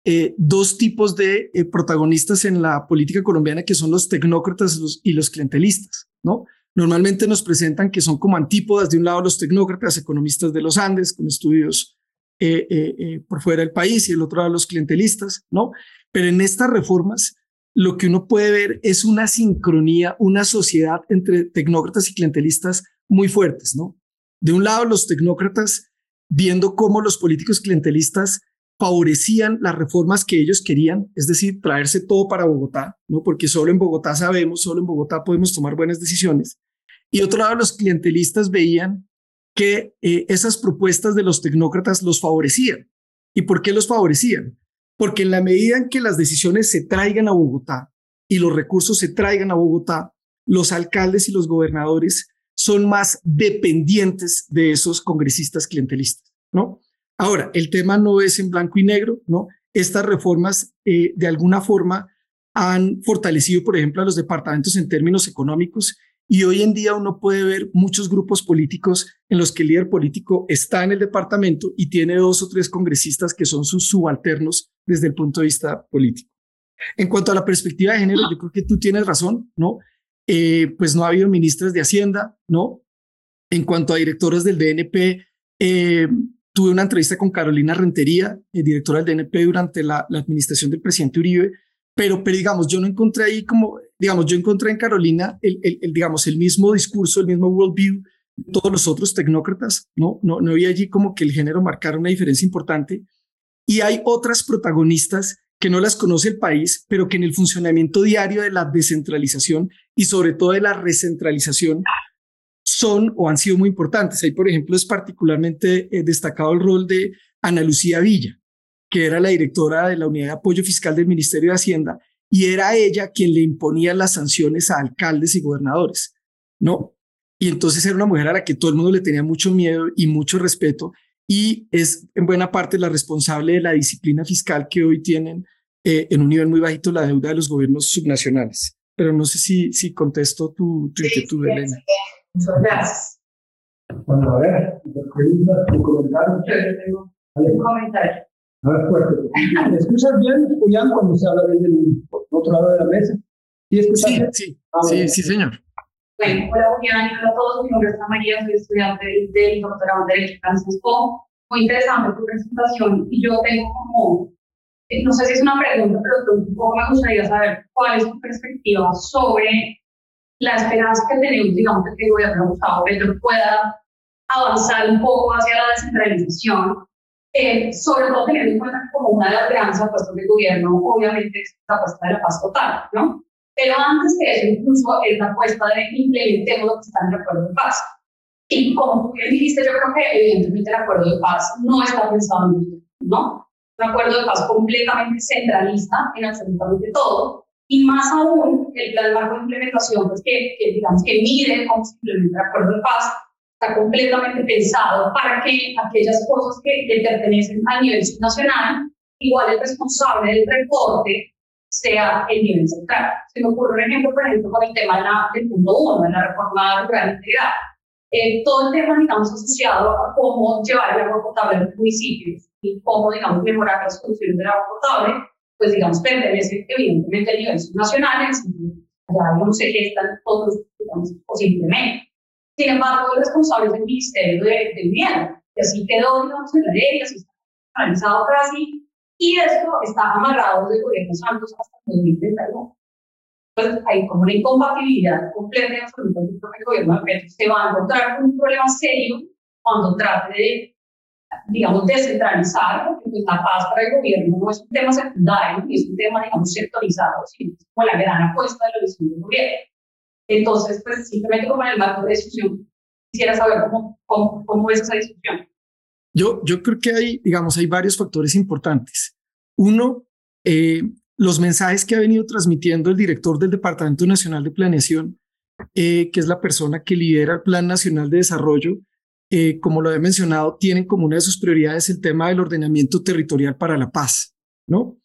S2: eh, dos tipos de eh, protagonistas en la política colombiana que son los tecnócratas y los clientelistas, ¿no? Normalmente nos presentan que son como antípodas, de un lado los tecnócratas, economistas de los Andes, con estudios eh, por fuera del país, y el otro lado los clientelistas, ¿no? Pero en estas reformas lo que uno puede ver es una sincronía, una sociedad entre tecnócratas y clientelistas muy fuertes, ¿no? De un lado, los tecnócratas viendo cómo los políticos clientelistas favorecían las reformas que ellos querían, es decir, traerse todo para Bogotá, ¿no? Porque solo en Bogotá sabemos, solo en Bogotá podemos tomar buenas decisiones. Y otro lado, los clientelistas veían que eh, esas propuestas de los tecnócratas los favorecían. ¿Y por qué los favorecían? Porque en la medida en que las decisiones se traigan a Bogotá y los recursos se traigan a Bogotá, los alcaldes y los gobernadores son más dependientes de esos congresistas clientelistas, ¿no? Ahora, el tema no es en blanco y negro, ¿no? Estas reformas eh, de alguna forma han fortalecido, por ejemplo, a los departamentos en términos económicos y hoy en día uno puede ver muchos grupos políticos en los que el líder político está en el departamento y tiene dos o tres congresistas que son sus subalternos desde el punto de vista político. En cuanto a la perspectiva de género, yo creo que tú tienes razón, ¿no? Eh, pues no ha habido ministras de Hacienda, ¿no? En cuanto a directoras del DNP, eh, tuve una entrevista con Carolina Rentería, eh, directora del DNP durante la, administración del presidente Uribe, pero, pero digamos, yo no encontré ahí como, digamos, yo encontré en Carolina el, el, digamos, el mismo discurso, el mismo worldview de todos los otros tecnócratas, ¿no? No, no había allí como que el género marcara una diferencia importante. Y hay otras protagonistas que no las conoce el país, pero que en el funcionamiento diario de la descentralización y sobre todo de la recentralización son o han sido muy importantes. Ahí, por ejemplo, es particularmente eh, destacado el rol de Ana Lucía Villa, que era la directora de la Unidad de Apoyo Fiscal del Ministerio de Hacienda, y era ella quien le imponía las sanciones a alcaldes y gobernadores, ¿no? Y entonces era una mujer a la que todo el mundo le tenía mucho miedo y mucho respeto, y es en buena parte la responsable de la disciplina fiscal que hoy tienen eh, en un nivel muy bajito la deuda de los gobiernos subnacionales. Pero no sé si, si contesto tu, tu inquietud, Elena.
S4: Muchas gracias.
S1: Bueno, a ver, preguntas, comentarios.
S4: Tengo un comentario.
S1: A ver, fuerte. ¿Me escuchas bien, Julián, cuando se habla desde el otro lado de la mesa?
S2: ¿Sí, sí, sí, ah, sí, sí, señor.
S4: Bueno, hola Julián, hola a todos. Mi nombre es Ana María, soy estudiante del doctorado en Derecho Francisco. Muy interesante tu presentación y yo tengo como, eh, no sé si es una pregunta, pero un poco me gustaría saber cuál es tu perspectiva sobre la esperanza que tenemos, digamos, que el gobierno Gustavo Petro pueda avanzar un poco hacia la descentralización, eh, sobre todo teniendo en cuenta como una de las grandes apuestas del gobierno, obviamente, es la apuesta de la paz total, ¿no? Pero antes que eso, incluso es la apuesta de implementemos lo que está en el acuerdo de paz. Y como tú bien dijiste, yo creo que evidentemente el acuerdo de paz no está pensado en ¿no? Un acuerdo de paz completamente centralista en absolutamente todo. Y más aún, el plan marco de implementación, pues que, digamos que mide cómo se implementa el acuerdo de paz, está completamente pensado para que aquellas cosas que le pertenecen a nivel nacional, igual el responsable del reporte sea el nivel central. Se me ocurre un ejemplo, por ejemplo, con el tema la, del punto uno, de la reforma rural integral. Eh, todo el tema, digamos, asociado a cómo llevar el agua potable a los municipios y cómo, digamos, mejorar las condiciones del agua potable, pues, digamos, pertenece evidentemente al nivel subnacional, ya no se gestan todos, digamos, o simplemente. Sin embargo, el responsable es el Ministerio de, de y así quedó, digamos, en la ley, así está organizado casi, y esto está amarrado desde gobierno Santos hasta 2031. Entonces hay como una incompatibilidad completa y absoluta el gobierno de Petro se va a encontrar con un problema serio cuando trate de, digamos, descentralizar, porque pues, la paz para el gobierno no es un tema secundario, ni es un tema, digamos, sectorizado, sino es como la gran apuesta de la visión del gobierno. Entonces, pues simplemente como en el marco de discusión, quisiera saber cómo, cómo, cómo es esa discusión.
S2: Yo, yo creo que hay, digamos, hay varios factores importantes. Uno, eh, los mensajes que ha venido transmitiendo el director del Departamento Nacional de Planeación, eh, que es la persona que lidera el Plan Nacional de Desarrollo, eh, como lo he mencionado, tienen como una de sus prioridades el tema del ordenamiento territorial para la paz, ¿no?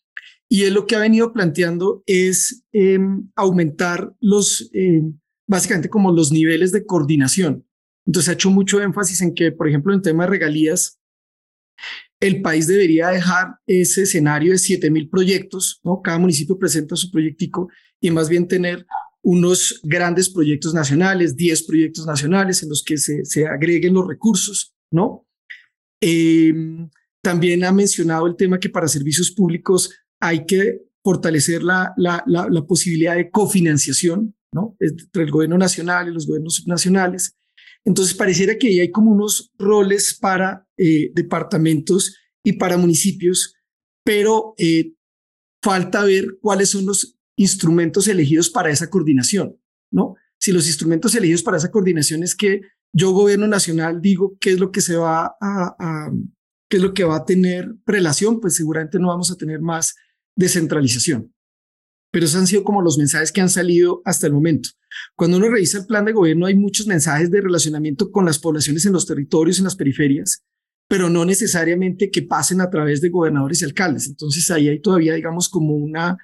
S2: Y él lo que ha venido planteando es em, aumentar los, em, básicamente como los niveles de coordinación. Entonces ha hecho mucho énfasis en que, por ejemplo, en tema de regalías, el país debería dejar ese escenario de 7.000 proyectos, ¿no? Cada municipio presenta su proyectico y más bien tener unos grandes proyectos nacionales, 10 proyectos nacionales en los que se, se agreguen los recursos, ¿no? Em, también ha mencionado el tema que para servicios públicos hay que fortalecer la, la, la, posibilidad de cofinanciación ¿no? entre el gobierno nacional y los gobiernos subnacionales. Entonces, pareciera que ahí hay como unos roles para eh, departamentos y para municipios, pero eh, falta ver cuáles son los instrumentos elegidos para esa coordinación, ¿no? Si los instrumentos elegidos para esa coordinación es que yo, gobierno nacional, digo qué es lo que se va a, qué es lo que va a tener relación, pues seguramente no vamos a tener más descentralización. Pero esos han sido como los mensajes que han salido hasta el momento. Cuando uno revisa el plan de gobierno, hay muchos mensajes de relacionamiento con las poblaciones en los territorios, en las periferias, pero no necesariamente que pasen a través de gobernadores y alcaldes. Entonces ahí hay todavía, digamos, como una,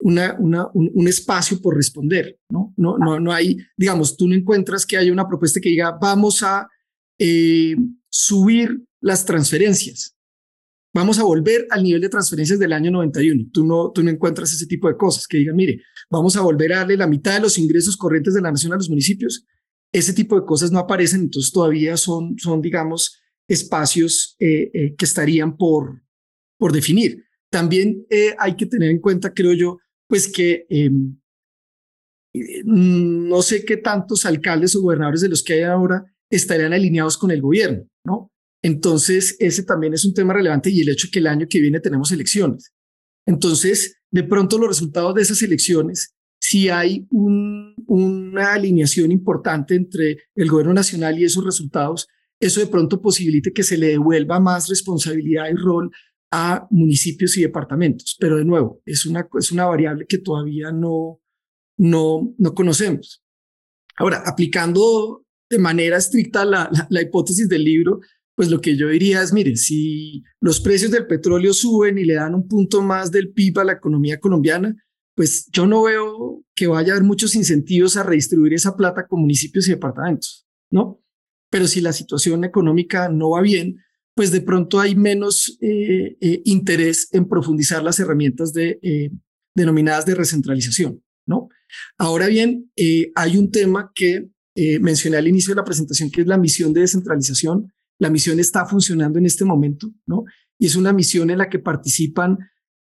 S2: un, espacio por responder, ¿no? No, no, no hay, digamos, tú no encuentras que haya una propuesta que diga, vamos a eh, subir las transferencias. Vamos a volver al nivel de transferencias del año 91. Tú no, tú no encuentras ese tipo de cosas que digan, mire, vamos a volver a darle la mitad de los ingresos corrientes de la nación a los municipios. Ese tipo de cosas no aparecen, entonces todavía son, son digamos, espacios eh, eh, que estarían por, por definir. También eh, hay que tener en cuenta, creo yo, pues que em, no sé qué tantos alcaldes o gobernadores de los que hay ahora estarían alineados con el gobierno, ¿no? Entonces, ese también es un tema relevante y el hecho que el año que viene tenemos elecciones. Entonces, de pronto los resultados de esas elecciones, si hay una alineación importante entre el gobierno nacional y esos resultados, eso de pronto posibilite que se le devuelva más responsabilidad y rol a municipios y departamentos. Pero de nuevo, es una, es una variable que todavía no, no, no conocemos. Ahora, aplicando de manera estricta la, la hipótesis del libro, pues lo que yo diría es, mire, si los precios del petróleo suben y le dan un punto más del PIB a la economía colombiana, pues yo no veo que vaya a haber muchos incentivos a redistribuir esa plata con municipios y departamentos, ¿no? Pero si la situación económica no va bien, pues de pronto hay menos eh, eh, interés en profundizar las herramientas de, eh, denominadas de recentralización, ¿no? Ahora bien, hay un tema que mencioné al inicio de la presentación, que es la misión de descentralización, la misión está funcionando en este momento, ¿no? Y es una misión en la que participan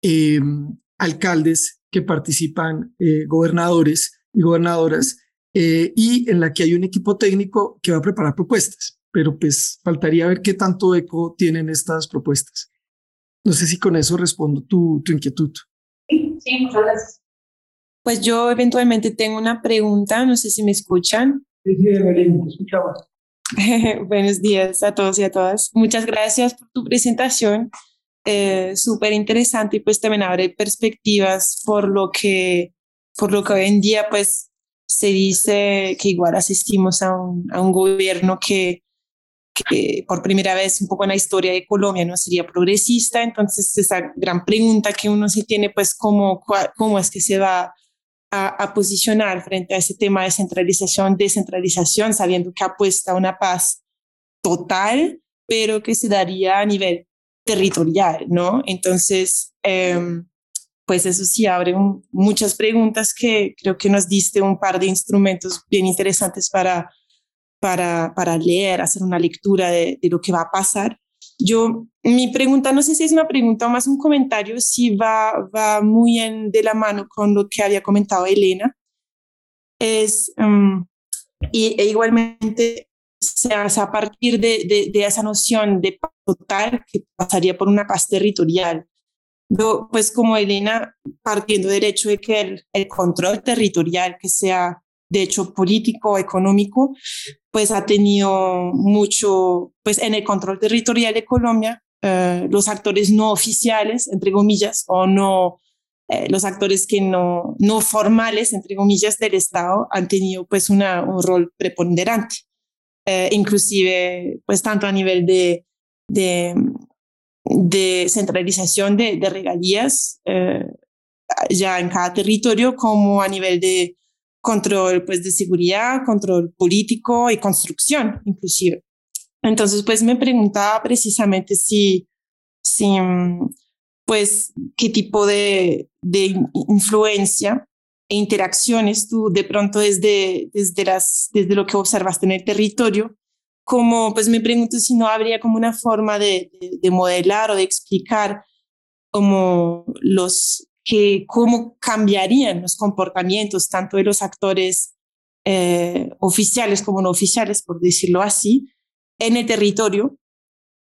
S2: em, alcaldes, que participan eh, gobernadores y gobernadoras, eh, y en la que hay un equipo técnico que va a preparar propuestas. Pero pues faltaría ver qué tanto eco tienen estas propuestas. No sé si con eso respondo tu, tu inquietud.
S3: Sí, sí, muchas gracias.
S5: Pues yo eventualmente tengo una pregunta, no sé si me escuchan.
S1: Sí, sí, Evelyn, escuchamos.
S5: Buenos días a todos y a todas. Muchas gracias por tu presentación. Eh, Súper interesante y pues también abre perspectivas por lo que por lo que hoy en día pues se dice que igual asistimos a un, gobierno que, que por primera vez un poco en la historia de Colombia no sería progresista. Entonces esa gran pregunta que uno se tiene pues cómo, cómo es que se va a, posicionar frente a ese tema de centralización, descentralización, sabiendo que apuesta a una paz total, pero que se daría a nivel territorial, ¿no? Entonces, em, pues eso sí abre muchas preguntas que creo que nos diste un par de instrumentos bien interesantes para, para, para leer, hacer una lectura de, de lo que va a pasar. Yo, mi pregunta, no sé si es una pregunta o más un comentario, si va, va muy en, de la mano con lo que había comentado Elena. Es, um, y, e igualmente se hace a partir de, de, de, esa noción de total que pasaría por una paz territorial. Yo, pues como Elena, partiendo del hecho de que el, el control territorial, que sea de hecho político, económico, pues ha tenido mucho, pues en el control territorial de Colombia, eh, los actores no oficiales, entre comillas, o no, eh, los actores que no, no formales, entre comillas, del Estado han tenido pues una, un rol preponderante, eh, inclusive pues tanto a nivel de, de, centralización de, regalías eh, ya en cada territorio como a nivel de control pues de seguridad, control político y construcción inclusive. Entonces pues me preguntaba precisamente si, si pues qué tipo de, de influencia e interacciones tú de pronto desde, desde, las, desde lo que observaste en el territorio, como pues me pregunto si no habría como una forma de, de, modelar o de explicar como los que cómo cambiarían los comportamientos tanto de los actores eh, oficiales como no oficiales, por decirlo así, en el territorio,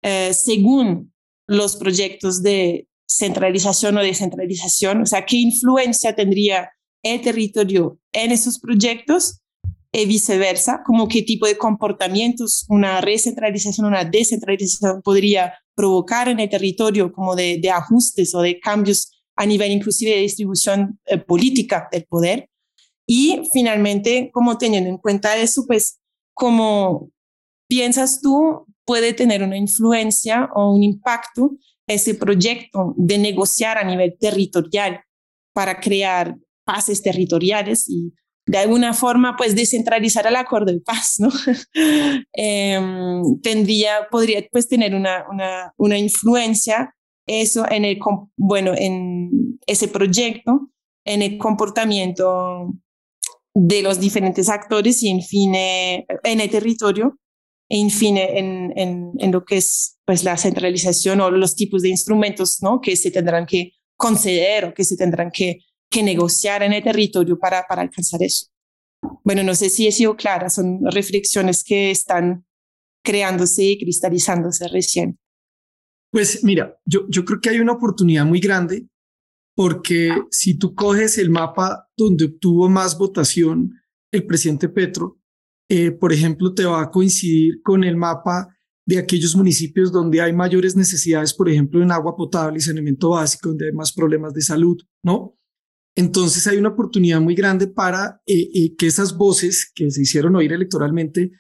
S5: eh, según los proyectos de centralización o descentralización, o sea, qué influencia tendría el territorio en esos proyectos y viceversa, como qué tipo de comportamientos una recentralización, una descentralización podría provocar en el territorio, como de, de ajustes o de cambios a nivel inclusive de distribución eh, política del poder. Y finalmente, como teniendo en cuenta eso, pues, como piensas tú puede tener una influencia o un impacto ese proyecto de negociar a nivel territorial para crear paces territoriales y de alguna forma pues descentralizar el acuerdo de paz, ¿no? Em, tendría, podría pues tener una, una, una, influencia eso en el, bueno, en ese proyecto, en el comportamiento de los diferentes actores y en fin en el territorio en fin en, en, en, lo que es pues la centralización o los tipos de instrumentos ¿no? que se tendrán que conceder o que se tendrán que que negociar en el territorio para, para alcanzar eso. Bueno, no sé si he sido clara, son reflexiones que están creándose y cristalizándose recién.
S2: Pues mira, yo, yo creo que hay una oportunidad muy grande porque si tú coges el mapa donde obtuvo más votación el presidente Petro, eh, por ejemplo, te va a coincidir con el mapa de aquellos municipios donde hay mayores necesidades, por ejemplo, en agua potable y saneamiento básico, donde hay más problemas de salud, ¿no? Entonces hay una oportunidad muy grande para eh, eh, que esas voces que se hicieron oír electoralmente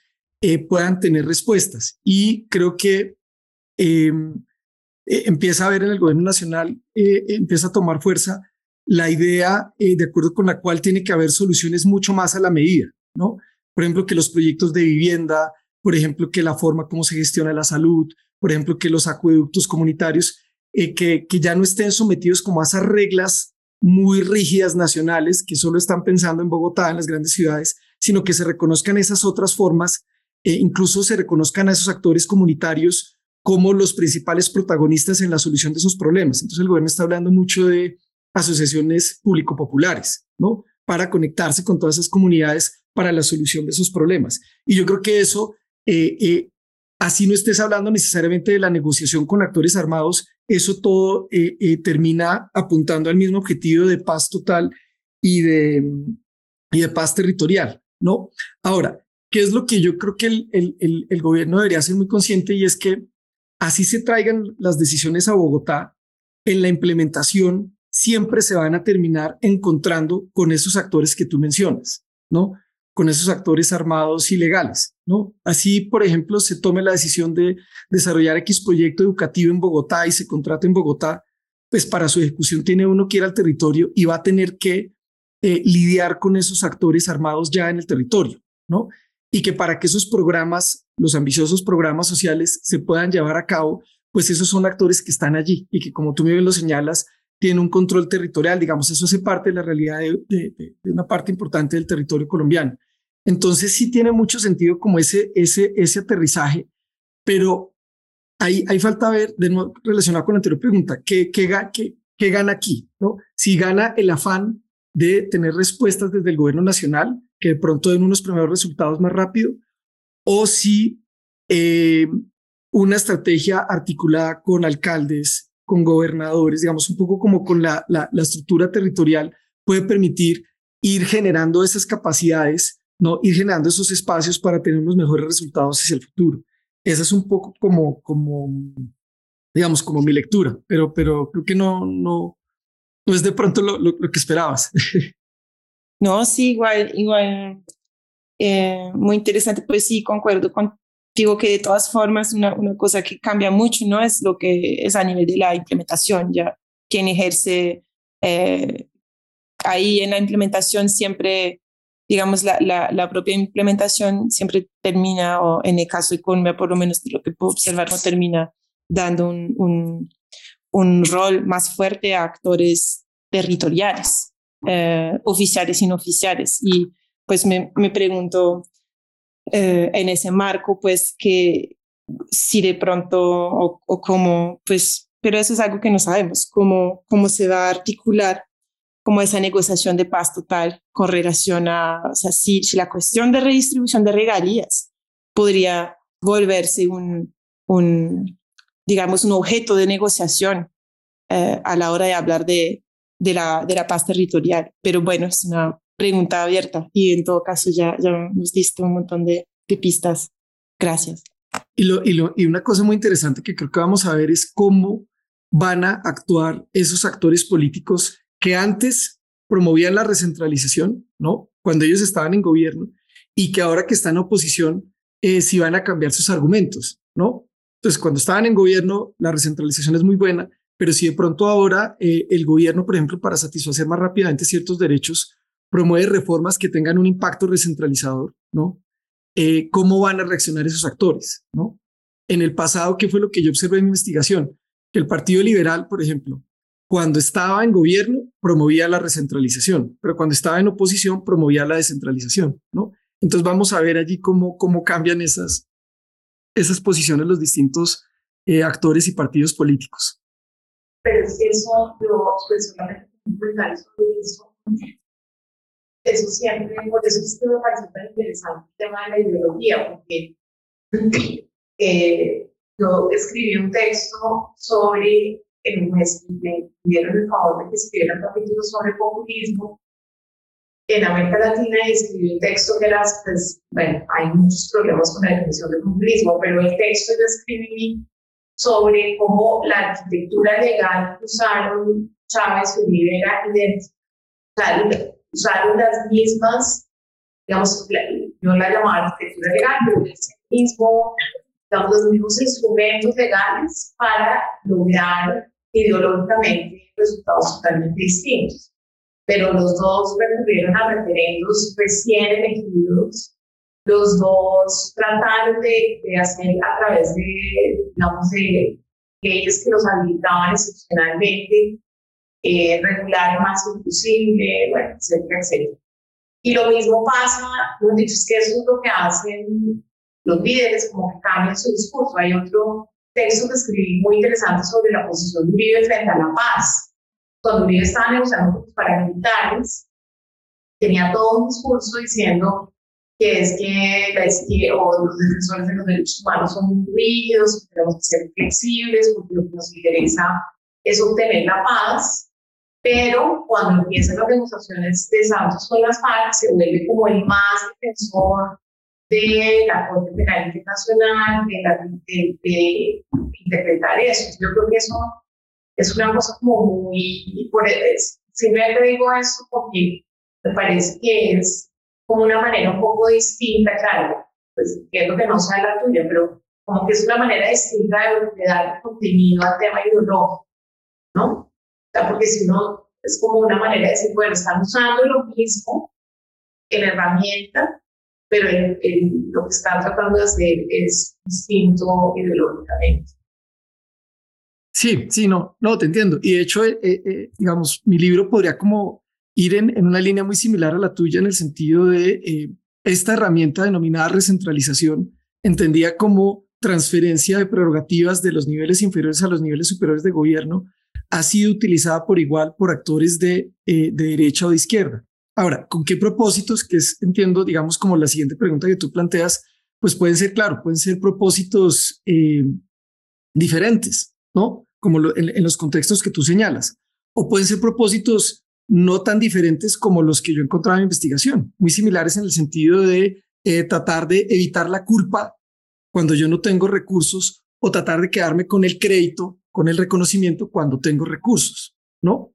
S2: eh, puedan tener respuestas. Y creo que em, empieza a haber en el gobierno nacional, empieza a tomar fuerza la idea de acuerdo con la cual tiene que haber soluciones mucho más a la medida, ¿no? Por ejemplo, que los proyectos de vivienda, por ejemplo, que la forma como se gestiona la salud, por ejemplo, que los acueductos comunitarios, que, que ya no estén sometidos como a esas reglas muy rígidas nacionales que solo están pensando en Bogotá, en las grandes ciudades, sino que se reconozcan esas otras formas, e incluso se reconozcan a esos actores comunitarios como los principales protagonistas en la solución de esos problemas. Entonces el gobierno está hablando mucho de asociaciones público-populares, ¿no? Para conectarse con todas esas comunidades para la solución de esos problemas. Y yo creo que eso, eh, eh, así no estés hablando necesariamente de la negociación con actores armados, eso todo eh, eh, termina apuntando al mismo objetivo de paz total y de, y de paz territorial, ¿no? Ahora, ¿qué es lo que yo creo que el, el, el, gobierno debería ser muy consciente y es que así se traigan las decisiones a Bogotá, en la implementación siempre se van a terminar encontrando con esos actores que tú mencionas, ¿no? con esos actores armados ilegales, ¿no? Así, por ejemplo, se tome la decisión de desarrollar X proyecto educativo en Bogotá y se contrata en Bogotá, pues para su ejecución tiene uno que ir al territorio y va a tener que eh, lidiar con esos actores armados ya en el territorio, ¿no? Y que para que esos programas, los ambiciosos programas sociales se puedan llevar a cabo, pues esos son actores que están allí y que, como tú bien lo señalas, tiene un control territorial, digamos, eso hace parte de la realidad de, una parte importante del territorio colombiano. Entonces sí tiene mucho sentido como ese, ese, ese aterrizaje, pero ahí, hay falta ver, de nuevo, relacionado con la anterior pregunta, ¿qué, qué, qué, qué gana aquí? ¿no? Si gana el afán de tener respuestas desde el gobierno nacional, que de pronto den unos primeros resultados más rápido, o si eh, una estrategia articulada con alcaldes, con gobernadores, digamos, un poco como con la, estructura territorial, puede permitir ir generando esas capacidades, ¿no? ir generando esos espacios para tener unos mejores resultados hacia el futuro. Esa es un poco como, digamos, como mi lectura, pero, pero creo que no, no, no es de pronto lo, lo, que esperabas.
S5: No, sí, igual, igual, eh, muy interesante, pues sí, concuerdo con digo que de todas formas una, una cosa que cambia mucho, ¿no? Es lo que es a nivel de la implementación, ya quien ejerce eh, ahí en la implementación siempre, digamos, la, la, la, propia implementación siempre termina, o en el caso de Colombia, por lo menos de lo que puedo observar, no termina dando un, un, un rol más fuerte a actores territoriales, eh, oficiales y no oficiales. Y pues me, me pregunto eh, en ese marco, pues que si de pronto o, cómo, pues, pero eso es algo que no sabemos, cómo, cómo se va a articular como esa negociación de paz total con relación a, o sea, si, la cuestión de redistribución de regalías podría volverse un, un digamos, un objeto de negociación eh, a la hora de hablar de, de, la, de la paz territorial. Pero bueno, es una pregunta abierta y en todo caso ya, ya nos diste un montón de, de pistas. Gracias.
S2: Y, lo, y, lo, y una cosa muy interesante que creo que vamos a ver es cómo van a actuar esos actores políticos que antes promovían la recentralización, ¿no? Cuando ellos estaban en gobierno y que ahora que están en oposición, eh, si van a cambiar sus argumentos, ¿no? Entonces, cuando estaban en gobierno, la recentralización es muy buena, pero si de pronto ahora eh, el gobierno, por ejemplo, para satisfacer más rápidamente ciertos derechos, promueve reformas que tengan un impacto recentralizador, ¿no? Eh, ¿Cómo van a reaccionar esos actores, ¿no? En el pasado, ¿qué fue lo que yo observé en mi investigación? Que el Partido Liberal, por ejemplo, cuando estaba en gobierno promovía la recentralización, pero cuando estaba en oposición promovía la descentralización, ¿no? Entonces vamos a ver allí cómo, cómo cambian esas, esas posiciones los distintos eh, actores y partidos políticos.
S3: Pero es que eso, yo personalmente, sobre eso, eso siempre, por eso es que me parece tan interesante el tema de la ideología, porque eh, yo escribí un texto sobre en me, me dieron el favor de que escribiera un capítulo sobre populismo en América Latina y escribí un texto que era, pues, bueno, hay muchos problemas con la definición del populismo, pero el texto yo escribí sobre cómo la arquitectura legal usaron Chávez y Uribe era idéntica. O sea, usaron las mismas, digamos, yo la llamaba arquitectura legal, pero es el mismo, digamos, los mismos instrumentos legales para lograr ideológicamente resultados totalmente distintos. Pero los dos recurrieron a referendos recién elegidos, los dos trataron de, de hacer a través de, digamos, de leyes que los habilitaban excepcionalmente, eh, regular más posible, bueno, etcétera, etcétera. Y lo mismo pasa, lo dicho es que eso es lo que hacen los líderes, como que cambian su discurso. Hay otro texto que escribí muy interesante sobre la posición de Uribe frente a la paz. Cuando Uribe estaba negociando con los paramilitares, tenía todo un discurso diciendo que es que, la, o los defensores de los derechos humanos son muy rígidos, que tenemos que ser flexibles, porque lo que nos interesa es obtener la paz, pero cuando empiezan las negociaciones de Santos con las FARC, se vuelve como el más defensor de la Corte Penal Internacional, de, de, interpretar eso. Yo creo que eso es una cosa como muy, por eso, simplemente digo eso porque me parece que es como una manera un poco distinta, claro, pues entiendo que no sea la tuya, pero como que es una manera distinta de, dar contenido al tema ideológico, ¿no? O sea, porque si uno, es como una manera de decir, bueno, están usando lo mismo en herramienta, pero lo que están tratando de hacer es distinto ideológicamente.
S2: Sí, sí, no, no, te entiendo. Y de hecho, eh, eh, eh, digamos, mi libro podría como ir en, en, una línea muy similar a la tuya en el sentido de esta herramienta denominada recentralización, entendía como transferencia de prerrogativas de los niveles inferiores a los niveles superiores de gobierno, ha sido utilizada por igual por actores de, de derecha o de izquierda. Ahora, ¿con qué propósitos? Que es, entiendo, digamos, como la siguiente pregunta que tú planteas, pues pueden ser, claro, pueden ser propósitos eh, diferentes, ¿no? Como en, los contextos que tú señalas. O pueden ser propósitos no tan diferentes como los que yo encontraba en investigación, muy similares en el sentido de eh, tratar de evitar la culpa cuando yo no tengo recursos o tratar de quedarme con el crédito, con el reconocimiento cuando tengo recursos, ¿no?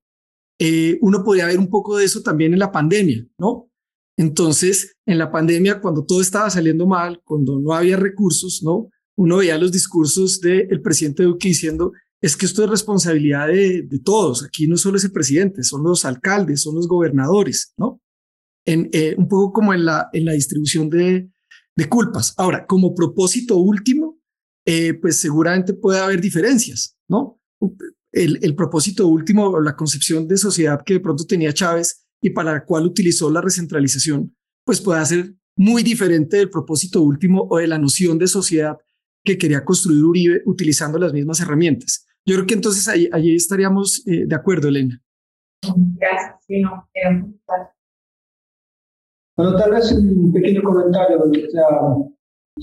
S2: Eh, uno podría ver un poco de eso también en la pandemia, ¿no? Entonces, en la pandemia, cuando todo estaba saliendo mal, cuando no había recursos, ¿no? Uno veía los discursos del presidente Duque diciendo, es que esto es responsabilidad de, todos. Aquí no solo es el presidente, son los alcaldes, son los gobernadores, ¿no? Eh, un poco como en la, distribución de, culpas. Ahora, como propósito último, eh, pues seguramente puede haber diferencias, ¿no? El, propósito último, la concepción de sociedad que de pronto tenía Chávez y para la cual utilizó la recentralización, pues puede ser muy diferente del propósito último o de la noción de sociedad que quería construir Uribe utilizando las mismas herramientas. Yo creo que entonces ahí, estaríamos eh, de acuerdo, Elena.
S3: Gracias. Sí, no,
S1: bueno, tal vez un pequeño comentario o sea,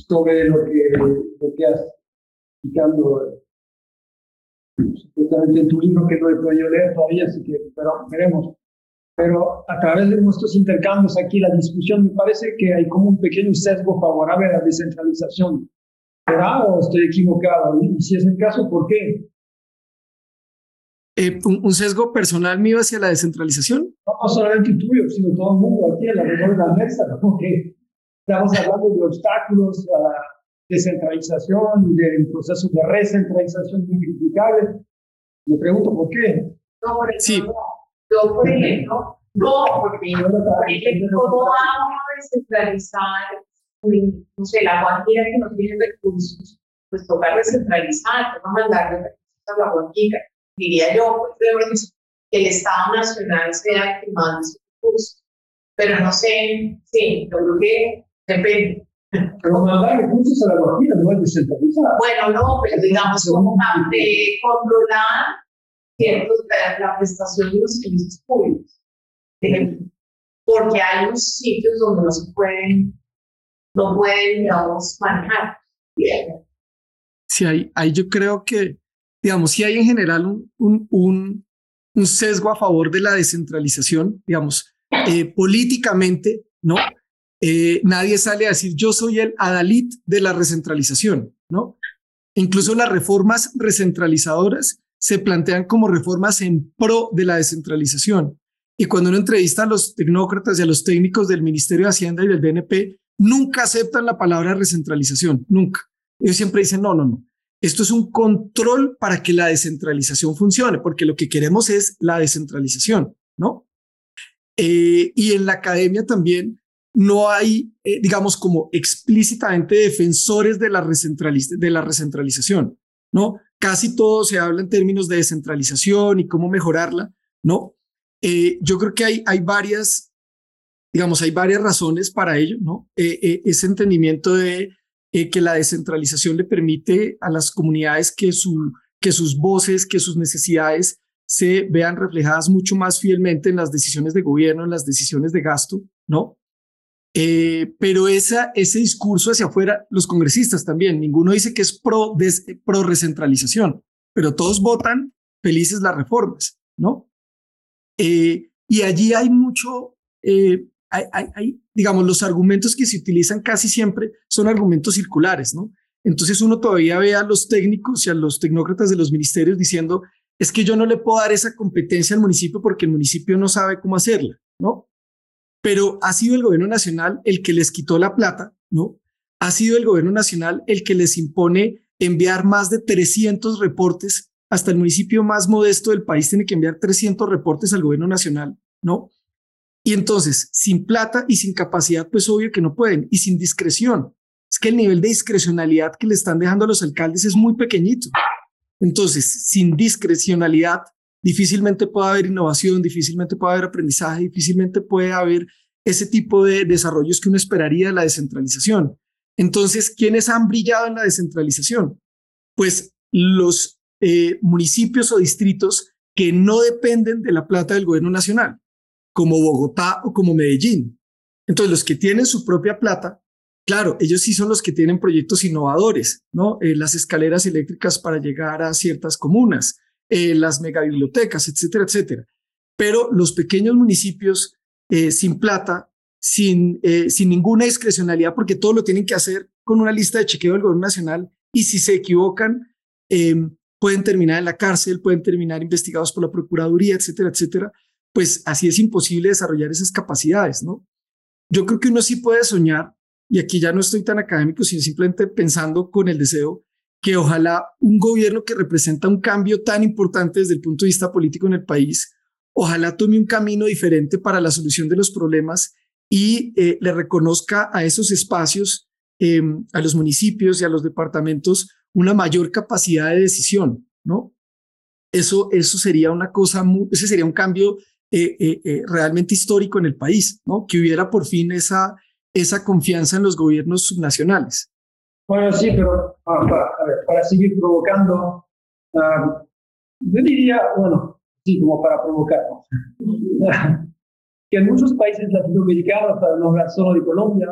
S1: sobre lo que, lo que has explicando supuestamente en tu libro que no he podido leer todavía, así que pero veremos. Pero a través de nuestros intercambios aquí, la discusión, me parece que hay como un pequeño sesgo favorable a la descentralización. ¿Será o estoy equivocado? Y si es el caso, ¿por qué?
S2: Eh, un, sesgo personal mío hacia la descentralización?
S1: No, solamente tuyo, sino todo el mundo aquí en la de la mesa, ¿no? que estamos hablando de obstáculos a la descentralización, de procesos de recentralización muy criticables. Me pregunto por qué.
S3: No, por sí. Yo, por ejemplo, no, porque yo, por ejemplo, ¿cómo vamos a descentralizar? No sé, la Guajira que no tiene recursos, pues toca recentralizar, toca mandarle recursos a la Guajira diría yo, que el Estado Nacional sea el que manda sus recursos. Pero no sé, sí, yo creo que depende.
S1: Pero mandar recursos a la Guajira no es descentralizar.
S3: Bueno, no, pero digamos, como de controlar ciertos, la prestación de los servicios públicos. Porque hay unos sitios donde no se pueden, no pueden, digamos, manejar.
S2: Sí, ahí, ahí yo creo que digamos, si hay en general un, sesgo a favor de la descentralización, digamos, eh, políticamente, ¿no? Eh, nadie sale a decir yo soy el adalid de la recentralización, ¿no? Incluso las reformas recentralizadoras se plantean como reformas en pro de la descentralización. Y cuando uno entrevista a los tecnócratas y a los técnicos del Ministerio de Hacienda y del BNP, nunca aceptan la palabra recentralización, nunca. Ellos siempre dicen, no, no, no. Esto es un control para que la descentralización funcione, porque lo que queremos es la descentralización, ¿no? Eh, y en la academia también no hay, eh, digamos, como explícitamente defensores de la, de la recentralización, ¿no? Casi todo se habla en términos de descentralización y cómo mejorarla, ¿no? Eh, yo creo que hay, hay varias, digamos, hay varias razones para ello, ¿no? ese entendimiento de eh, que la descentralización le permite a las comunidades que, su, que sus voces, que sus necesidades se vean reflejadas mucho más fielmente en las decisiones de gobierno, en las decisiones de gasto, ¿no? Eh, pero esa, ese discurso hacia afuera, los congresistas también, ninguno dice que es pro, pro recentralización, pero todos votan felices las reformas, ¿no? Eh, y allí hay mucho, hay, digamos, los argumentos que se utilizan casi siempre son argumentos circulares, ¿no? Entonces uno todavía ve a los técnicos y a los tecnócratas de los ministerios diciendo, es que yo no le puedo dar esa competencia al municipio porque el municipio no sabe cómo hacerla, ¿no? Pero ha sido el gobierno nacional el que les quitó la plata, ¿no? Ha sido el gobierno nacional el que les impone enviar más de 300 reportes. Hasta el municipio más modesto del país tiene que enviar 300 reportes al gobierno nacional, ¿no? Y entonces, sin plata y sin capacidad, pues obvio que no pueden, y sin discreción. Es que el nivel de discrecionalidad que le están dejando a los alcaldes es muy pequeñito. Entonces, sin discrecionalidad, difícilmente puede haber innovación, difícilmente puede haber aprendizaje, difícilmente puede haber ese tipo de desarrollos que uno esperaría de la descentralización. Entonces, ¿quiénes han brillado en la descentralización? Pues los eh, municipios o distritos que no dependen de la plata del gobierno nacional como Bogotá o como Medellín. Entonces, los que tienen su propia plata, claro, ellos sí son los que tienen proyectos innovadores, ¿no? Eh, las escaleras eléctricas para llegar a ciertas comunas, eh, las megabibliotecas, etcétera, etcétera. Pero los pequeños municipios eh, sin plata, sin, sin ninguna discrecionalidad, porque todo lo tienen que hacer con una lista de chequeo del gobierno nacional y si se equivocan, em, pueden terminar en la cárcel, pueden terminar investigados por la Procuraduría, etcétera, etcétera pues así es imposible desarrollar esas capacidades, ¿no? yo creo que uno sí puede soñar, y aquí ya no estoy tan académico, sino simplemente pensando con el deseo que ojalá un gobierno que representa un cambio tan importante desde el punto de vista político en el país, ojalá tome un camino diferente para la solución de los problemas y eh, le reconozca a esos espacios, em, a los municipios y a los departamentos, una mayor capacidad de decisión, ¿no? Eso, eso sería una cosa, ese sería un cambio eh, eh, realmente histórico en el país, ¿no? Que hubiera por fin esa, esa confianza en los gobiernos subnacionales.
S1: Bueno, sí, pero ah, para, seguir provocando, ah, yo diría, bueno, sí, como para provocar, que en muchos países latinoamericanos, para no hablar solo de Colombia,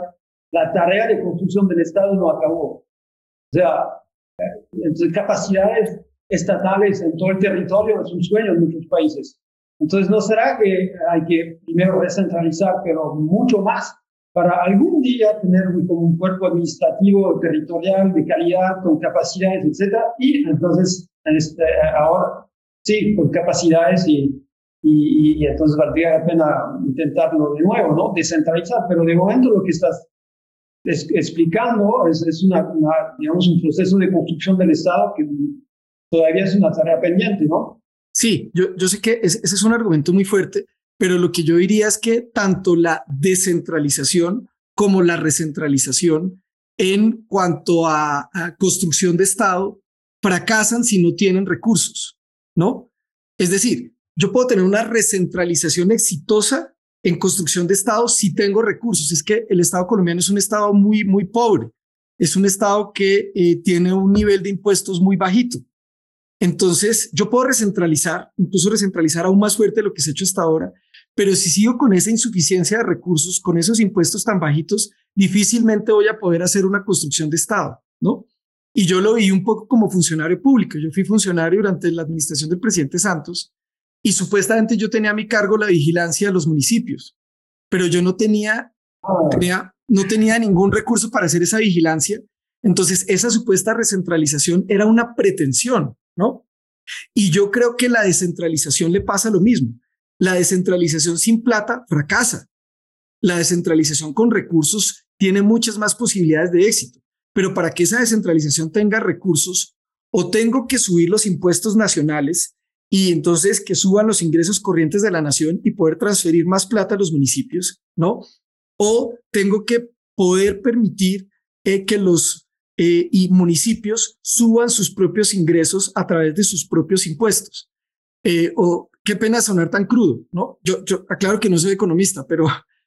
S1: la tarea de construcción del Estado no acabó. O sea, eh, capacidades estatales en todo el territorio es un sueño en muchos países. Entonces, ¿no será que hay que primero descentralizar, pero mucho más para algún día tener como un cuerpo administrativo territorial de calidad, con capacidades, etcétera, y entonces este, ahora sí, con capacidades y, y, entonces valdría la pena intentarlo de nuevo, ¿no? Descentralizar, pero de momento lo que estás explicando es, es una, digamos, un proceso de construcción del Estado que todavía es una tarea pendiente, ¿no?
S2: Sí, yo, yo sé que ese es un argumento muy fuerte, pero lo que yo diría es que tanto la descentralización como la recentralización en cuanto a, construcción de Estado fracasan si no tienen recursos, ¿no? Es decir, yo puedo tener una recentralización exitosa en construcción de Estado si tengo recursos. Es que el Estado colombiano es un Estado muy, muy pobre. Es un Estado que eh, tiene un nivel de impuestos muy bajito. Entonces, yo puedo recentralizar, incluso recentralizar aún más fuerte lo que se ha hecho hasta ahora, pero si sigo con esa insuficiencia de recursos, con esos impuestos tan bajitos, difícilmente voy a poder hacer una construcción de Estado, ¿no? Y yo lo vi un poco como funcionario público. Yo fui funcionario durante la administración del presidente Santos y supuestamente yo tenía a mi cargo la vigilancia de los municipios, pero yo no tenía, tenía, no tenía ningún recurso para hacer esa vigilancia. Entonces, esa supuesta recentralización era una pretensión, ¿no? Y yo creo que la descentralización le pasa lo mismo. La descentralización sin plata fracasa. La descentralización con recursos tiene muchas más posibilidades de éxito, pero para que esa descentralización tenga recursos, o tengo que subir los impuestos nacionales y entonces que suban los ingresos corrientes de la nación y poder transferir más plata a los municipios, ¿no? O tengo que poder permitir eh, que los eh, y municipios suban sus propios ingresos a través de sus propios impuestos. Eh, o qué pena sonar tan crudo, ¿no? Yo, yo aclaro que no soy economista, pero,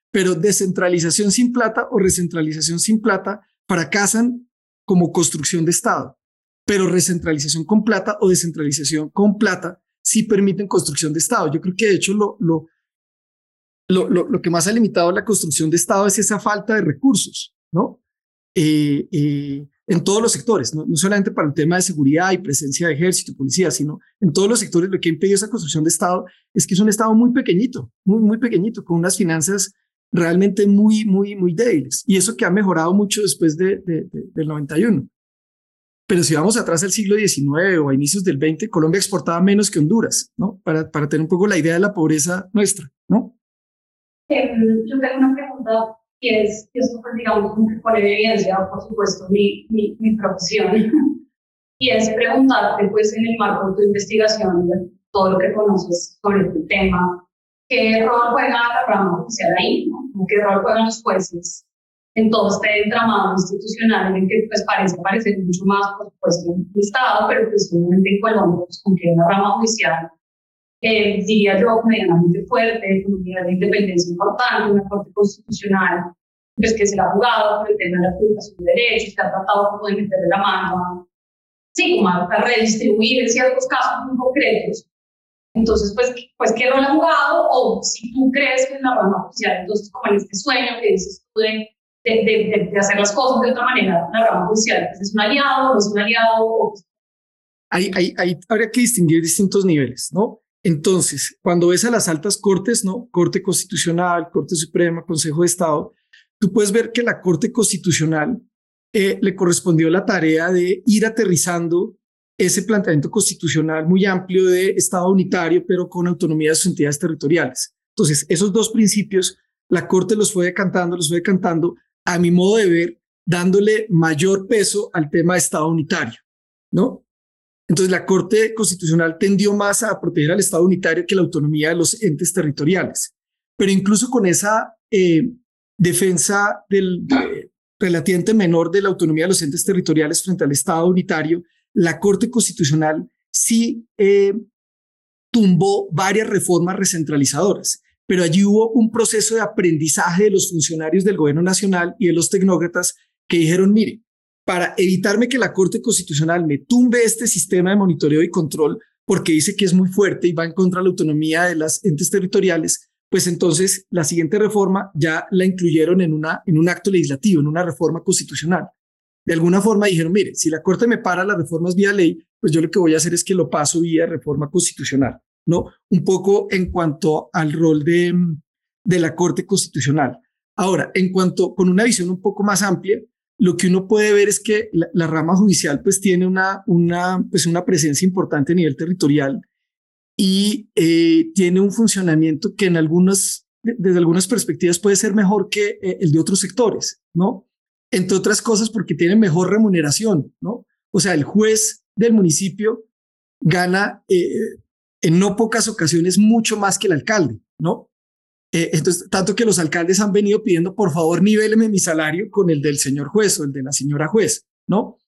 S2: pero descentralización sin plata o recentralización sin plata fracasan como construcción de Estado, pero recentralización con plata o descentralización con plata sí permiten construcción de Estado. Yo creo que de hecho lo, lo, lo, lo, que más ha limitado la construcción de Estado es esa falta de recursos, ¿no? Eh, eh, en todos los sectores, ¿no? solamente para el tema de seguridad y presencia de ejército, policía, sino en todos los sectores lo que ha impedido esa construcción de Estado es que es un Estado muy pequeñito, muy, muy pequeñito, con unas finanzas realmente muy, muy, muy débiles. Y eso que ha mejorado mucho después de, del 91. Pero si vamos atrás al siglo XIX o a inicios del 20, Colombia exportaba menos que Honduras, ¿no? Para, para tener un poco la idea de la pobreza nuestra, ¿no?
S4: Eh, yo tengo una pregunta y es, esto pues digamos que pone en evidencia, por supuesto, mi, mi, mi profesión, y es preguntarte pues en el marco de tu investigación, de todo lo que conoces sobre este tema, ¿qué rol juega la rama judicial ahí? ¿no? ¿Qué rol juegan los jueces en todo este entramado institucional en el que pues parece parecer mucho más, por supuesto, el Estado, pero pues obviamente en Colombia, pues, con que una rama judicial eh, diría yo, medianamente fuerte, con un nivel de independencia importante, una corte constitucional, pues que se la ha jugado por el tema de la publicación de derechos, que ha tratado como de meterle la mano, sí, como a, redistribuir en ciertos casos muy concretos. Entonces, pues, pues, ¿qué rol ha jugado? O si tú crees que es la rama judicial, entonces, como en este sueño que dices tú de, de, de, hacer las cosas de otra manera, la rama judicial, pues, ¿es un aliado o es un aliado?
S2: Hay, hay, hay, habría que distinguir distintos niveles, ¿no? Entonces, cuando ves a las altas cortes, ¿no? Corte Constitucional, Corte Suprema, Consejo de Estado, tú puedes ver que la Corte Constitucional eh, le correspondió la tarea de ir aterrizando ese planteamiento constitucional muy amplio de Estado unitario, pero con autonomía de sus entidades territoriales. Entonces, esos dos principios la Corte los fue decantando, los fue decantando, a mi modo de ver, dándole mayor peso al tema de Estado unitario, ¿no? Entonces la Corte Constitucional tendió más a proteger al Estado unitario que la autonomía de los entes territoriales. Pero incluso con esa eh, defensa del relativamente menor de la autonomía de los entes territoriales frente al Estado unitario, la Corte Constitucional sí eh, tumbó varias reformas recentralizadoras, pero allí hubo un proceso de aprendizaje de los funcionarios del gobierno nacional y de los tecnócratas que dijeron, mire, para evitarme que la Corte Constitucional me tumbe este sistema de monitoreo y control porque dice que es muy fuerte y va en contra de la autonomía de las entes territoriales, pues entonces la siguiente reforma ya la incluyeron en, una, en un acto legislativo, en una reforma constitucional. De alguna forma dijeron, mire, si la Corte me para las reformas vía ley, pues yo lo que voy a hacer es que lo paso vía reforma constitucional, ¿no? Un poco en cuanto al rol de, de la Corte Constitucional. Ahora, en cuanto, con una visión un poco más amplia, lo que uno puede ver es que la, rama judicial pues tiene una, una, pues una presencia importante a nivel territorial y eh, tiene un funcionamiento que en algunas, desde algunas perspectivas puede ser mejor que eh, el de otros sectores, ¿no? Entre otras cosas porque tiene mejor remuneración, ¿no? O sea, el juez del municipio gana eh, en no pocas ocasiones mucho más que el alcalde, ¿no? Eh, entonces, tanto que los alcaldes han venido pidiendo, por favor, nivéleme mi salario con el del señor juez o el de la señora juez, ¿no?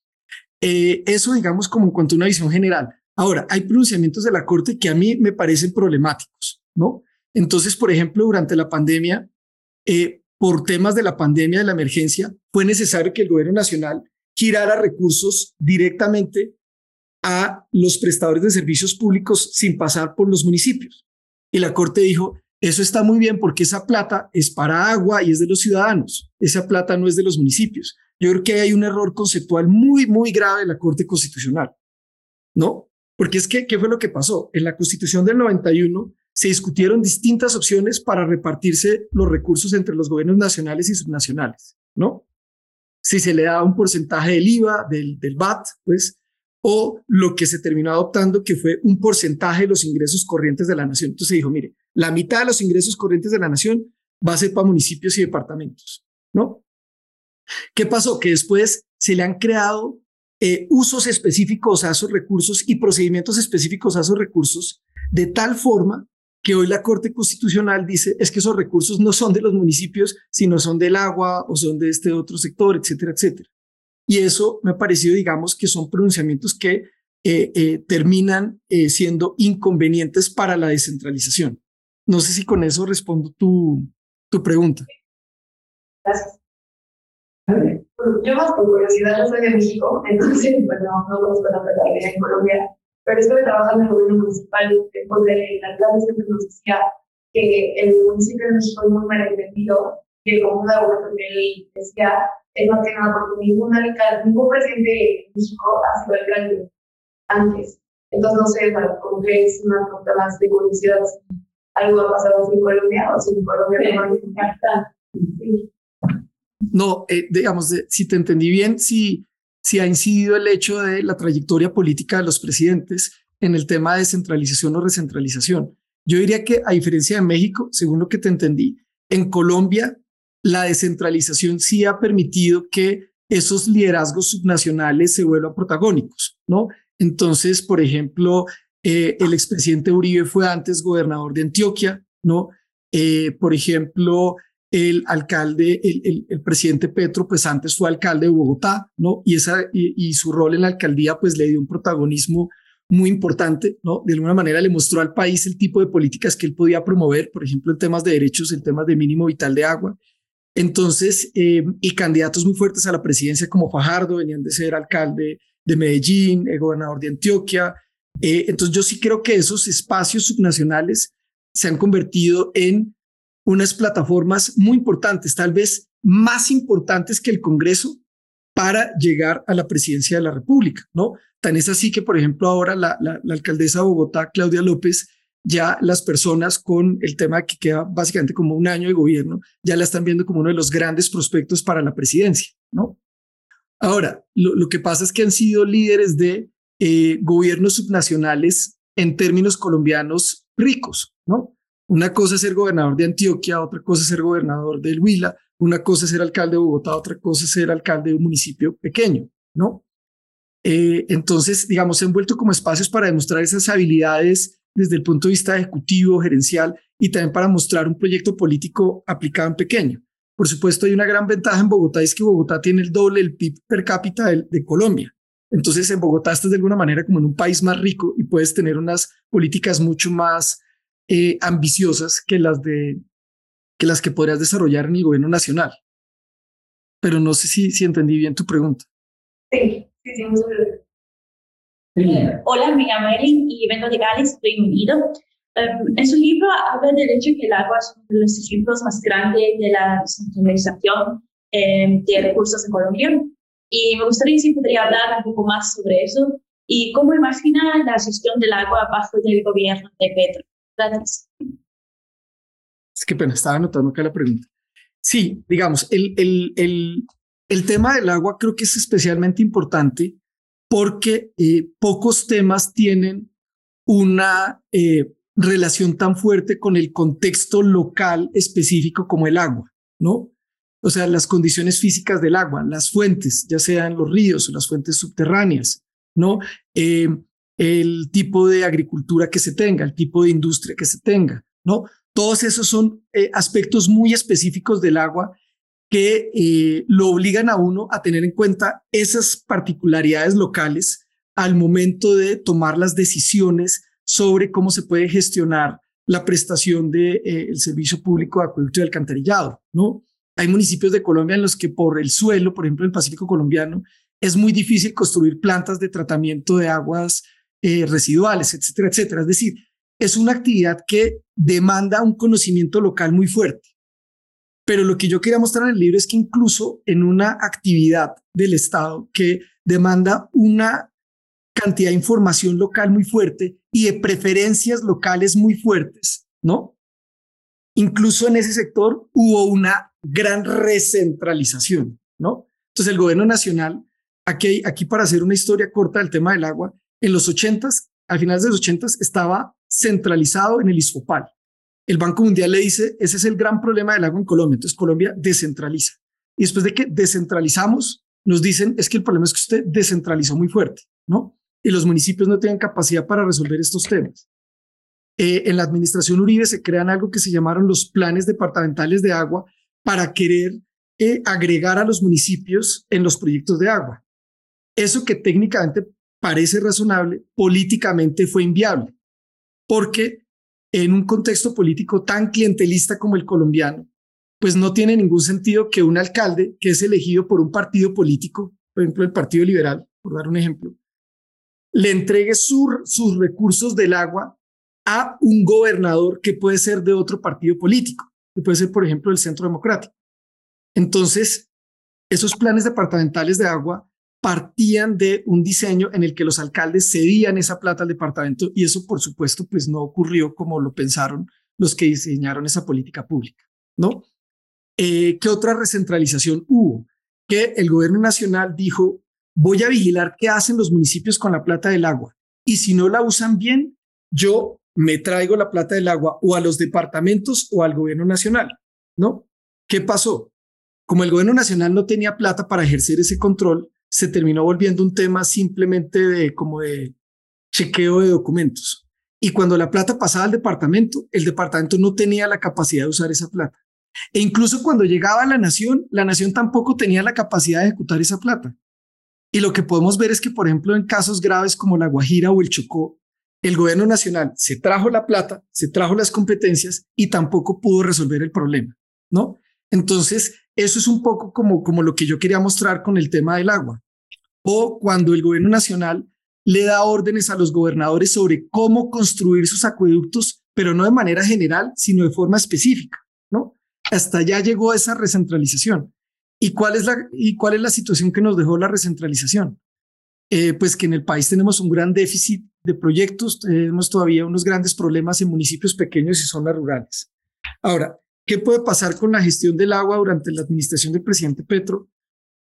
S2: Eh, eso, digamos, como en cuanto a una visión general. Ahora, hay pronunciamientos de la Corte que a mí me parecen problemáticos, ¿no? Entonces, por ejemplo, durante la pandemia, eh, por temas de la pandemia, de la emergencia, fue necesario que el gobierno nacional girara recursos directamente a los prestadores de servicios públicos sin pasar por los municipios. Y la Corte dijo, eso está muy bien porque esa plata es para agua y es de los ciudadanos. Esa plata no es de los municipios. Yo creo que hay un error conceptual muy, muy grave en la Corte Constitucional, ¿no? Porque es que, ¿qué fue lo que pasó? En la Constitución del 91 se discutieron distintas opciones para repartirse los recursos entre los gobiernos nacionales y subnacionales, ¿no? Si se le daba un porcentaje del IVA, del, del VAT, pues o lo que se terminó adoptando, que fue un porcentaje de los ingresos corrientes de la nación. Entonces se dijo, mire, la mitad de los ingresos corrientes de la nación va a ser para municipios y departamentos, ¿no? ¿Qué pasó? Que después se le han creado eh, usos específicos a esos recursos y procedimientos específicos a esos recursos de tal forma que hoy la Corte Constitucional dice es que esos recursos no son de los municipios, sino son del agua o son de este otro sector, etcétera, etcétera. Y eso me ha parecido, digamos, que son pronunciamientos que eh, eh, terminan siendo inconvenientes para la descentralización. No sé si con eso respondo tu, tu pregunta.
S3: Gracias. Yo más por curiosidad, yo soy de México, entonces, bueno, no conozco la vida en Colombia, pero estuve trabajando en el gobierno municipal, donde la clase siempre nos decía que el municipio de México es muy mal entendido, que como un abuelo que él decía, es más que nada porque ningún alcalde, ningún presidente de México ha sido alcalde antes. Entonces, no sé, como que es una pregunta más de curiosidad si algo ha pasado en Colombia o si en Colombia no
S2: No, eh, digamos, si te entendí bien, si, si ha incidido el hecho de la trayectoria política de los presidentes en el tema de descentralización o recentralización. Yo diría que a diferencia de México, según lo que te entendí, en Colombia la descentralización sí ha permitido que esos liderazgos subnacionales se vuelvan protagónicos, ¿no? Entonces, por ejemplo, eh, el expresidente Uribe fue antes gobernador de Antioquia, ¿no? Eh, por ejemplo, el alcalde, el, presidente Petro, pues antes fue alcalde de Bogotá, ¿no? Y, esa, y, su rol en la alcaldía, pues le dio un protagonismo muy importante, ¿no? De alguna manera le mostró al país el tipo de políticas que él podía promover, por ejemplo, en temas de derechos, en temas de mínimo vital de agua. Entonces, eh, y candidatos muy fuertes a la presidencia como Fajardo, venían de ser alcalde de Medellín, el gobernador de Antioquia. Eh, entonces, yo sí creo que esos espacios subnacionales se han convertido en unas plataformas muy importantes, tal vez más importantes que el Congreso para llegar a la presidencia de la República, ¿no? Tan es así que, por ejemplo, ahora la, alcaldesa de Bogotá, Claudia López, ya las personas con el tema que queda básicamente como un año de gobierno, ya la están viendo como uno de los grandes prospectos para la presidencia, ¿no? Ahora, lo, que pasa es que han sido líderes de eh, gobiernos subnacionales en términos colombianos ricos, ¿no? Una cosa es ser gobernador de Antioquia, otra cosa es ser gobernador del Huila, una cosa es ser alcalde de Bogotá, otra cosa es ser alcalde de un municipio pequeño, ¿no? Eh, entonces, digamos, se han vuelto como espacios para demostrar esas habilidades desde el punto de vista ejecutivo, gerencial y también para mostrar un proyecto político aplicado en pequeño. Por supuesto, hay una gran ventaja en Bogotá, es que Bogotá tiene el doble del PIB per cápita de, de Colombia. Entonces, en Bogotá estás de alguna manera como en un país más rico y puedes tener unas políticas mucho más eh, ambiciosas que las de que las que podrías desarrollar en el gobierno nacional. Pero no sé si, si entendí bien tu pregunta.
S3: Sí, sí, sí,
S6: eh, hola, me llamo Erin y vengo de Gales, Reino Unido. Um, en su libro habla del hecho que el agua es uno de los ejemplos más grandes de la descentralización eh, de recursos en Colombia. Y me gustaría si podría hablar un poco más sobre eso y cómo imagina la gestión del agua bajo del gobierno de Petro. Gracias.
S2: Es que pena, estaba anotando acá la pregunta. Sí, digamos, el, el, el, el tema del agua creo que es especialmente importante porque eh, pocos temas tienen una eh, relación tan fuerte con el contexto local específico como el agua, ¿no? O sea, las condiciones físicas del agua, las fuentes, ya sean los ríos o las fuentes subterráneas, ¿no? Eh, el tipo de agricultura que se tenga, el tipo de industria que se tenga, ¿no? Todos esos son eh, aspectos muy específicos del agua que eh, lo obligan a uno a tener en cuenta esas particularidades locales al momento de tomar las decisiones sobre cómo se puede gestionar la prestación del de, servicio público de acueducto y alcantarillado, ¿no? Hay municipios de Colombia en los que por el suelo, por ejemplo, en el Pacífico colombiano, es muy difícil construir plantas de tratamiento de aguas eh, residuales, etcétera, etcétera. Es decir, es una actividad que demanda un conocimiento local muy fuerte. Pero lo que yo quería mostrar en el libro es que incluso en una actividad del Estado que demanda una cantidad de información local muy fuerte y de preferencias locales muy fuertes, ¿no? Incluso en ese sector hubo una gran recentralización, ¿no? Entonces el gobierno nacional, aquí, para hacer una historia corta del tema del agua, en los ochentas, al final de los ochentas, estaba centralizado en el ISFOPAL. El Banco Mundial le dice, ese es el gran problema del agua en Colombia, entonces Colombia descentraliza. Y después de que descentralizamos, nos dicen, es que el problema es que usted descentralizó muy fuerte, ¿no? Y los municipios no tienen capacidad para resolver estos temas. Eh, en la administración Uribe se crean algo que se llamaron los planes departamentales de agua, para querer eh, agregar a los municipios en los proyectos de agua. Eso que técnicamente parece razonable, políticamente fue inviable, porque en un contexto político tan clientelista como el colombiano, pues no tiene ningún sentido que un alcalde que es elegido por un partido político, por ejemplo el Partido Liberal, por dar un ejemplo, le entregue sus recursos del agua a un gobernador que puede ser de otro partido político que puede ser, por ejemplo, el Centro Democrático. Entonces, esos planes departamentales de agua partían de un diseño en el que los alcaldes cedían esa plata al departamento y eso, por supuesto, pues no ocurrió como lo pensaron los que diseñaron esa política pública, ¿no? Eh, ¿Qué otra recentralización hubo? Que el gobierno nacional dijo, voy a vigilar qué hacen los municipios con la plata del agua y si no la usan bien, yo me traigo la plata del agua o a los departamentos o al gobierno nacional, ¿no? ¿Qué pasó? Como el gobierno nacional no tenía plata para ejercer ese control, se terminó volviendo un tema simplemente de como de chequeo de documentos. Y cuando la plata pasaba al departamento, el departamento no tenía la capacidad de usar esa plata. E incluso cuando llegaba a la nación, la nación tampoco tenía la capacidad de ejecutar esa plata. Y lo que podemos ver es que, por ejemplo, en casos graves como la Guajira o el Chocó, el gobierno nacional se trajo la plata, se trajo las competencias y tampoco pudo resolver el problema, ¿no? Entonces, eso es un poco como, como lo que yo quería mostrar con el tema del agua. O cuando el gobierno nacional le da órdenes a los gobernadores sobre cómo construir sus acueductos, pero no de manera general, sino de forma específica, ¿no? Hasta allá llegó esa recentralización. ¿Y cuál es la, y cuál es la situación que nos dejó la recentralización? Eh, pues que en el país tenemos un gran déficit de proyectos, tenemos todavía unos grandes problemas en municipios pequeños y zonas rurales. Ahora, ¿qué puede pasar con la gestión del agua durante la administración del presidente Petro?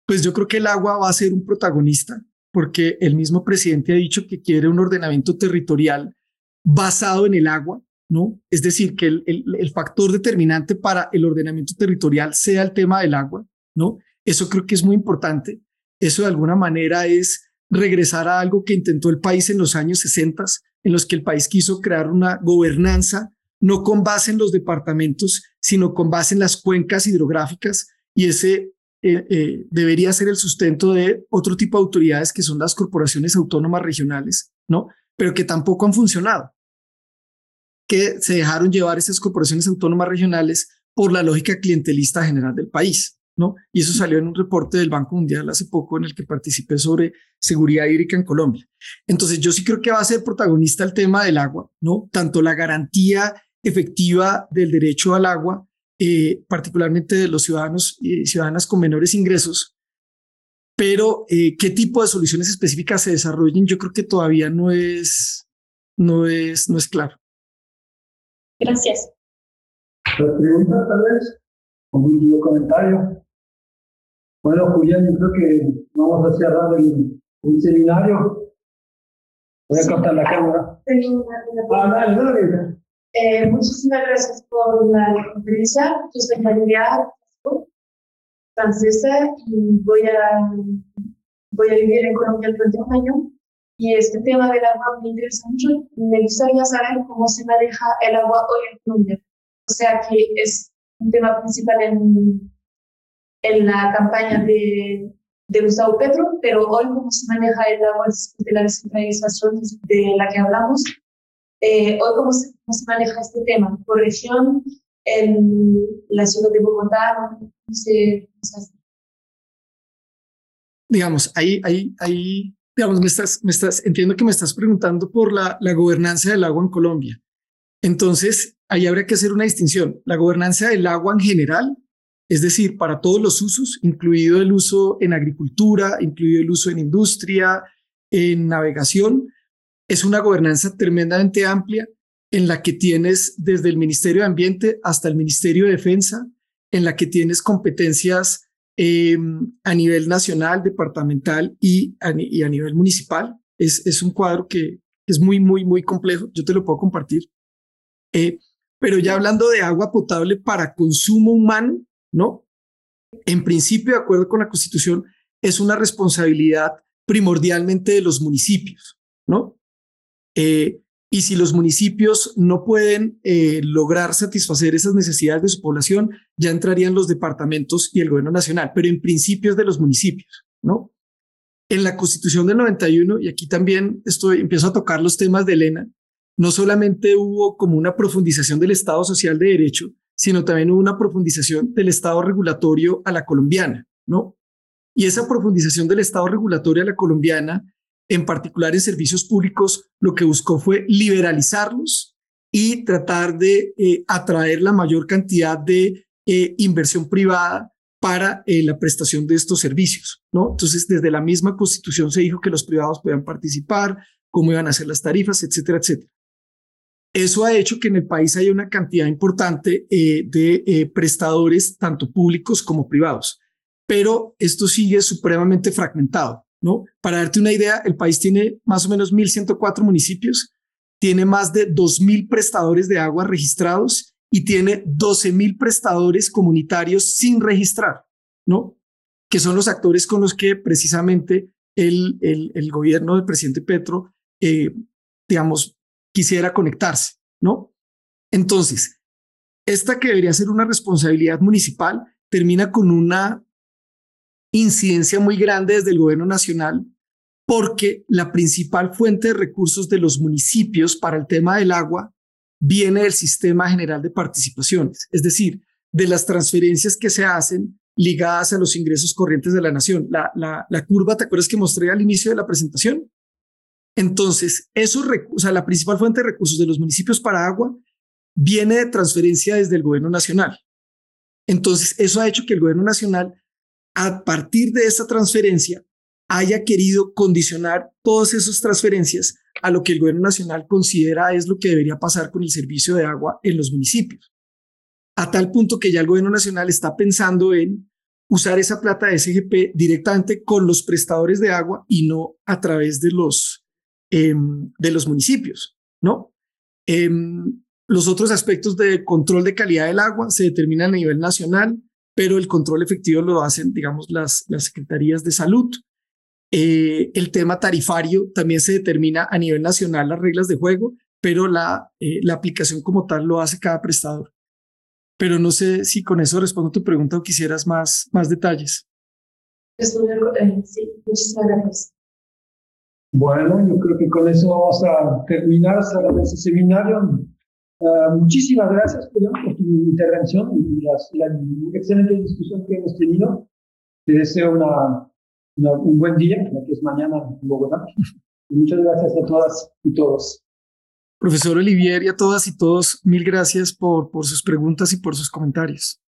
S2: Pues yo creo que el agua va a ser un protagonista porque el mismo presidente ha dicho que quiere un ordenamiento territorial basado en el agua, ¿no? Es decir, que el, el, factor determinante para el ordenamiento territorial sea el tema del agua, ¿no? Eso creo que es muy importante. Eso de alguna manera es regresar a algo que intentó el país en los años 60, en los que el país quiso crear una gobernanza no con base en los departamentos, sino con base en las cuencas hidrográficas y ese eh, eh, debería ser el sustento de otro tipo de autoridades que son las corporaciones autónomas regionales, ¿no? Pero que tampoco han funcionado, que se dejaron llevar esas corporaciones autónomas regionales por la lógica clientelista general del país. ¿No? Y eso salió en un reporte del Banco Mundial hace poco en el que participé sobre seguridad hídrica en Colombia. Entonces, yo sí creo que va a ser protagonista el tema del agua, ¿no? Tanto la garantía efectiva del derecho al agua, eh, particularmente de los ciudadanos y ciudadanas con menores ingresos, pero eh, qué tipo de soluciones específicas se desarrollen, yo creo que todavía no es, no es, no es claro.
S6: Gracias.
S1: La pregunta tal vez, un último comentario. Bueno, Julián, yo creo que vamos a cerrar el, seminario. Voy a cortar la cámara. Ah, dale, dale.
S3: Eh, muchísimas gracias por la conferencia. Yo soy María francesa y voy a, voy a vivir en Colombia el próximo año. Y este tema del agua me interesa mucho. Me gustaría saber cómo se maneja el agua hoy en Colombia. O sea que es un tema principal en, en la campaña de, de Gustavo Petro, pero hoy cómo se maneja el agua de la descentralización de la que hablamos, eh, hoy cómo se, se, maneja este tema, por región, en la ciudad de Bogotá, no sé,
S2: Digamos, ahí, ahí, ahí, digamos, me estás, me estás, entiendo que me estás preguntando por la, la gobernanza del agua en Colombia. Entonces, ahí habría que hacer una distinción. La gobernanza del agua en general es decir, para todos los usos, incluido el uso en agricultura, incluido el uso en industria, en navegación. Es una gobernanza tremendamente amplia en la que tienes desde el Ministerio de Ambiente hasta el Ministerio de Defensa, en la que tienes competencias em, a nivel nacional, departamental y a, nivel municipal. Es, es, un cuadro que es muy, muy, muy complejo. Yo te lo puedo compartir. Eh, pero ya hablando de agua potable para consumo humano, ¿no? En principio, de acuerdo con la Constitución, es una responsabilidad primordialmente de los municipios, ¿no? Eh, y si los municipios no pueden eh, lograr satisfacer esas necesidades de su población, ya entrarían los departamentos y el gobierno nacional, pero en principio es de los municipios, ¿no? En la Constitución del 91, y aquí también estoy, empiezo a tocar los temas de Elena, no solamente hubo como una profundización del Estado Social de Derecho, sino también una profundización del Estado regulatorio a la colombiana, ¿no? Y esa profundización del Estado regulatorio a la colombiana, en particular en servicios públicos, lo que buscó fue liberalizarlos y tratar de eh, atraer la mayor cantidad de eh, inversión privada para eh, la prestación de estos servicios, ¿no? Entonces, desde la misma constitución se dijo que los privados podían participar, cómo iban a ser las tarifas, etcétera, etcétera. Eso ha hecho que en el país haya una cantidad importante eh, de eh, prestadores, tanto públicos como privados. Pero esto sigue supremamente fragmentado, ¿no? Para darte una idea, el país tiene más o menos 1.104 municipios, tiene más de 2.000 prestadores de agua registrados y tiene 12.000 prestadores comunitarios sin registrar, ¿no? Que son los actores con los que precisamente el, el, gobierno del presidente Petro, eh, digamos, quisiera conectarse, ¿no? Entonces, esta que debería ser una responsabilidad municipal termina con una incidencia muy grande desde el gobierno nacional porque la principal fuente de recursos de los municipios para el tema del agua viene del sistema general de participaciones, es decir, de las transferencias que se hacen ligadas a los ingresos corrientes de la nación. La, curva, ¿te acuerdas que mostré al inicio de la presentación? Entonces, esos recursos, la principal fuente de recursos de los municipios para agua viene de transferencia desde el gobierno nacional. Entonces, eso ha hecho que el gobierno nacional, a partir de esa transferencia, haya querido condicionar todas esas transferencias a lo que el gobierno nacional considera es lo que debería pasar con el servicio de agua en los municipios. A tal punto que ya el gobierno nacional está pensando en usar esa plata de SGP directamente con los prestadores de agua y no a través de los Em, de los municipios, ¿no? Em, Los otros aspectos de control de calidad del agua se determinan a nivel nacional, pero el control efectivo lo hacen, digamos, las, secretarías de salud. Eh, el tema tarifario también se determina a nivel nacional las reglas de juego, pero la, eh, la aplicación como tal lo hace cada prestador. Pero no sé si con eso respondo tu pregunta o quisieras más, más detalles.
S3: Sí, muchas gracias.
S1: Bueno, yo creo que con eso vamos a terminar este seminario. Uh, muchísimas gracias, por tu intervención y la, excelente discusión que hemos tenido. Te deseo una, un buen día, que es mañana en Bogotá. Y muchas gracias a todas y todos.
S2: Profesor Olivier y a todas y todos, mil gracias por, por sus preguntas y por sus comentarios.